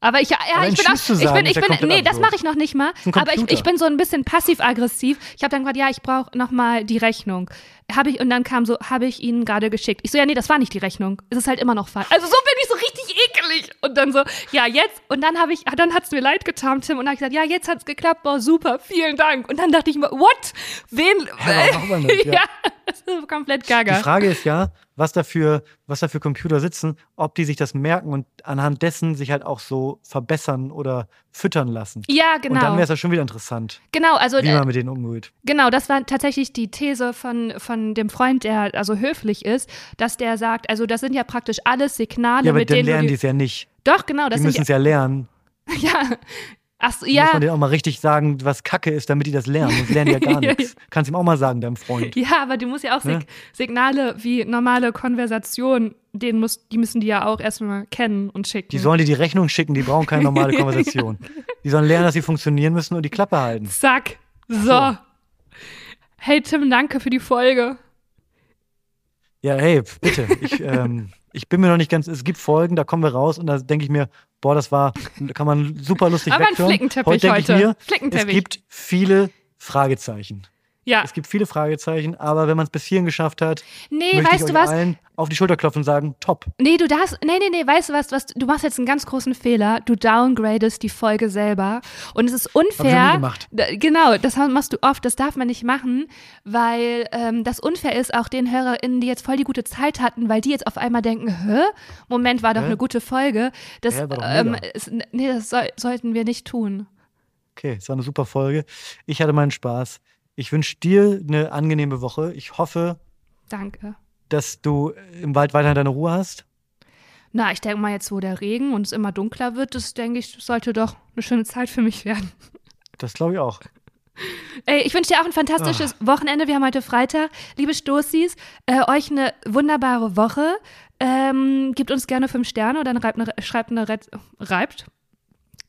Aber ich, ja,
Aber
ich bin auch,
zu
ich
sagen
bin, ich bin, nee, das mache ich noch nicht mal. Aber ich, ich bin so ein bisschen passiv-aggressiv. Ich habe dann gesagt, ja, ich brauche noch mal die Rechnung. Habe ich und dann kam so, habe ich Ihnen gerade geschickt. Ich so, ja, nee, das war nicht die Rechnung. Es ist halt immer noch falsch. Also so bin ich so richtig ekelig. Und dann so, ja, jetzt. Und dann habe ich, ah, dann hat es mir leid getan, Tim. Und dann habe ich gesagt, ja, jetzt hat es geklappt. Boah, super, vielen Dank. Und dann dachte ich mir, what? Wen?
Hä, warum macht man das?
ja. [LAUGHS]
Ja.
das ist komplett
Die
gaga.
Frage ist ja, was dafür, was da für Computer sitzen, ob die sich das merken und anhand dessen sich halt auch so verbessern oder füttern lassen.
Ja,
Und dann
genau.
wäre es ja schon wieder interessant,
Genau, also
wie man mit denen umgeht.
Genau, das war tatsächlich die These von, von dem Freund, der also höflich ist, dass der sagt, also das sind ja praktisch alles Signale,
Ja, aber
mit
dann
denen
lernen die es ja nicht.
Doch, genau, das
Die müssen es ja lernen. [LAUGHS]
ja. Ach so,
Muss
ja.
man denen auch mal richtig sagen, was Kacke ist, damit die das lernen. Sonst lernen die ja gar [LAUGHS]
Ja,
nichts. Kannst ihm auch mal sagen, deinem Freund.
Ja, aber du musst ja auch
Ne?
Signale wie normale Konversation, den muss, die müssen die ja auch erstmal kennen und schicken.
Die sollen dir die Rechnung schicken, die brauchen keine normale [LAUGHS] Konversation. Die sollen lernen, dass sie funktionieren müssen und die Klappe halten.
Zack. So.
So.
Hey Tim, danke für die Folge.
Ja, hey, bitte. Ich, ähm, ich bin mir noch nicht ganz. Es gibt Folgen, da kommen wir raus und da denke ich mir, boah, das war, da kann man super lustig
Aber ein
weghören.
Flickenteppich
heute denke ich
heute.
mir, es gibt viele Fragezeichen.
Ja.
Es gibt viele Fragezeichen, aber wenn man es bis hierhin geschafft hat,
Nee,
möchte
weißt
ich
du
euch
was?
allen auf die Schulter klopfen und sagen, top.
Nee, du darfst, nee, nee, nee, weißt du was, was, du machst jetzt einen ganz großen Fehler. Du downgradest die Folge selber. Und es ist
Hab ich nie
unfair.
gemacht.
Genau, das machst du oft, das darf man nicht machen, weil ähm, das unfair ist auch den HörerInnen, die jetzt voll die gute Zeit hatten, weil die jetzt auf einmal denken, hä? Moment, war doch
Hä?
eine gute Folge. Das,
Hä, war doch
ähm,
mega.
ist, nee, das soll, sollten wir nicht tun.
Okay, es war eine super Folge. Ich hatte meinen Spaß. Ich wünsche dir eine angenehme Woche. Ich hoffe,
Danke.
dass du im Wald weiterhin deine Ruhe hast.
Na, ich denke mal jetzt, wo der Regen und es immer dunkler wird, das denke ich, sollte doch eine schöne Zeit für mich werden.
Das glaube ich auch.
Ey, ich wünsche dir auch ein fantastisches
Ah.
Wochenende. Wir haben heute Freitag. Liebe Stoßis, äh, euch eine wunderbare Woche. Ähm, gebt uns gerne fünf Sterne oder reibt eine, schreibt eine reibt.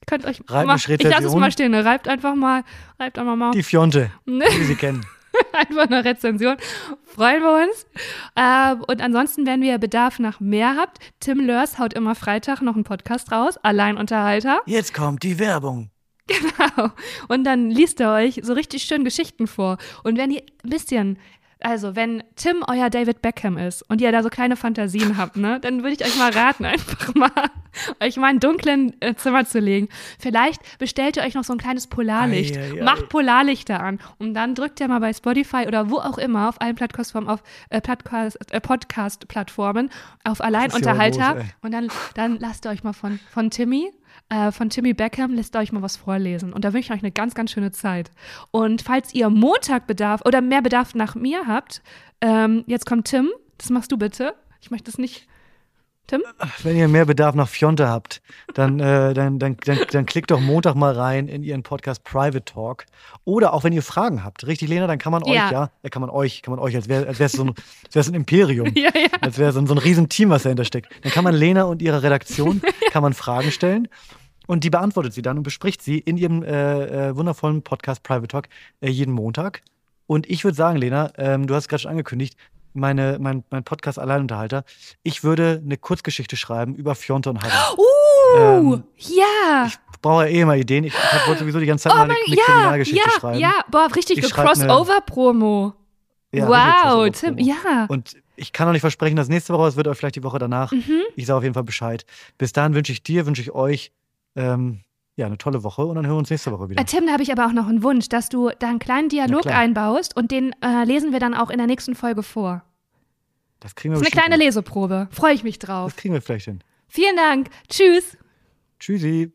Könnt euch mal, ich lasse es mal stehen, ne? reibt einfach mal, reibt einfach mal
Die Fionte,
Ne?
wie Sie kennen. [LAUGHS]
einfach eine Rezension. Freuen wir uns. Ähm, und ansonsten, wenn ihr Bedarf nach mehr habt, Tim Lörs haut immer Freitag noch einen Podcast raus, Alleinunterhalter.
Jetzt kommt die Werbung. [LAUGHS]
Genau. Und dann liest er euch so richtig schön Geschichten vor. Und wenn ihr ein bisschen, also wenn Tim euer David Beckham ist und ihr da so kleine Fantasien habt, ne, dann würde ich euch mal raten, [LAUGHS] einfach mal euch mal in einen dunklen äh, Zimmer zu legen. Vielleicht bestellt ihr euch noch so ein kleines Polarlicht.
Ei, ei, ei.
Macht Polarlichter an. Und dann drückt ihr mal bei Spotify oder wo auch immer auf allen Plattformen, auf äh, äh, Podcast-Plattformen auf Alleinunterhalter.
los,
und dann, dann lasst ihr euch mal von, von Timmy äh, von Timmy Beckham lässt euch mal was vorlesen. Und da wünsche ich euch eine ganz, ganz schöne Zeit. Und falls ihr Montag Bedarf oder mehr Bedarf nach mir habt, ähm, jetzt kommt Tim. Das machst du bitte. Ich möchte es nicht. Tim?
Wenn ihr mehr Bedarf nach Fionte habt, dann, äh, dann, dann, dann, dann klickt doch Montag mal rein in Ihren Podcast Private Talk. Oder auch wenn ihr Fragen habt, richtig, Lena, dann kann man euch,
Ja.
ja, ja kann man euch, kann man euch, als wäre als wär's so ein, als wär's ein Imperium. [LAUGHS]
Ja, ja.
Als wäre so ein, so ein Riesenteam, was dahinter steckt. Dann kann man Lena und ihrer Redaktion, [LAUGHS] kann man Fragen stellen. Und die beantwortet sie dann und bespricht sie in ihrem äh, äh, wundervollen Podcast Private Talk äh, jeden Montag. Und ich würde sagen, Lena, ähm, du hast gerade schon angekündigt, meine, mein, mein Podcast Alleinunterhalter, ich würde eine Kurzgeschichte schreiben über Fionte und Halle.
Uh,
Ähm,
ja.
Ich brauche ja eh immer Ideen. Ich hab- wollte sowieso die ganze Zeit
Oh
mal eine, eine
ja,
Kriminalgeschichte
ja,
schreiben.
ja, boah, richtig
Ich
Crossover-Promo.
Ja,
wow, Tim,
Crossover-Promo.
ja.
Und ich kann auch nicht versprechen, dass nächste Woche, es wird auch vielleicht die Woche danach.
Mhm.
Ich sage auf jeden Fall Bescheid. Bis dahin wünsche ich dir, wünsche ich euch ähm, ja, eine tolle Woche und dann hören wir uns nächste Woche wieder.
Äh, Tim, da habe ich aber auch noch einen Wunsch, dass du da einen kleinen Dialog einbaust und den äh, lesen wir dann auch in der nächsten Folge vor.
Das kriegen wir
Das ist eine kleine
hin.
Leseprobe. Freue ich mich drauf.
Das kriegen wir vielleicht hin.
Vielen Dank. Tschüss.
Tschüssi.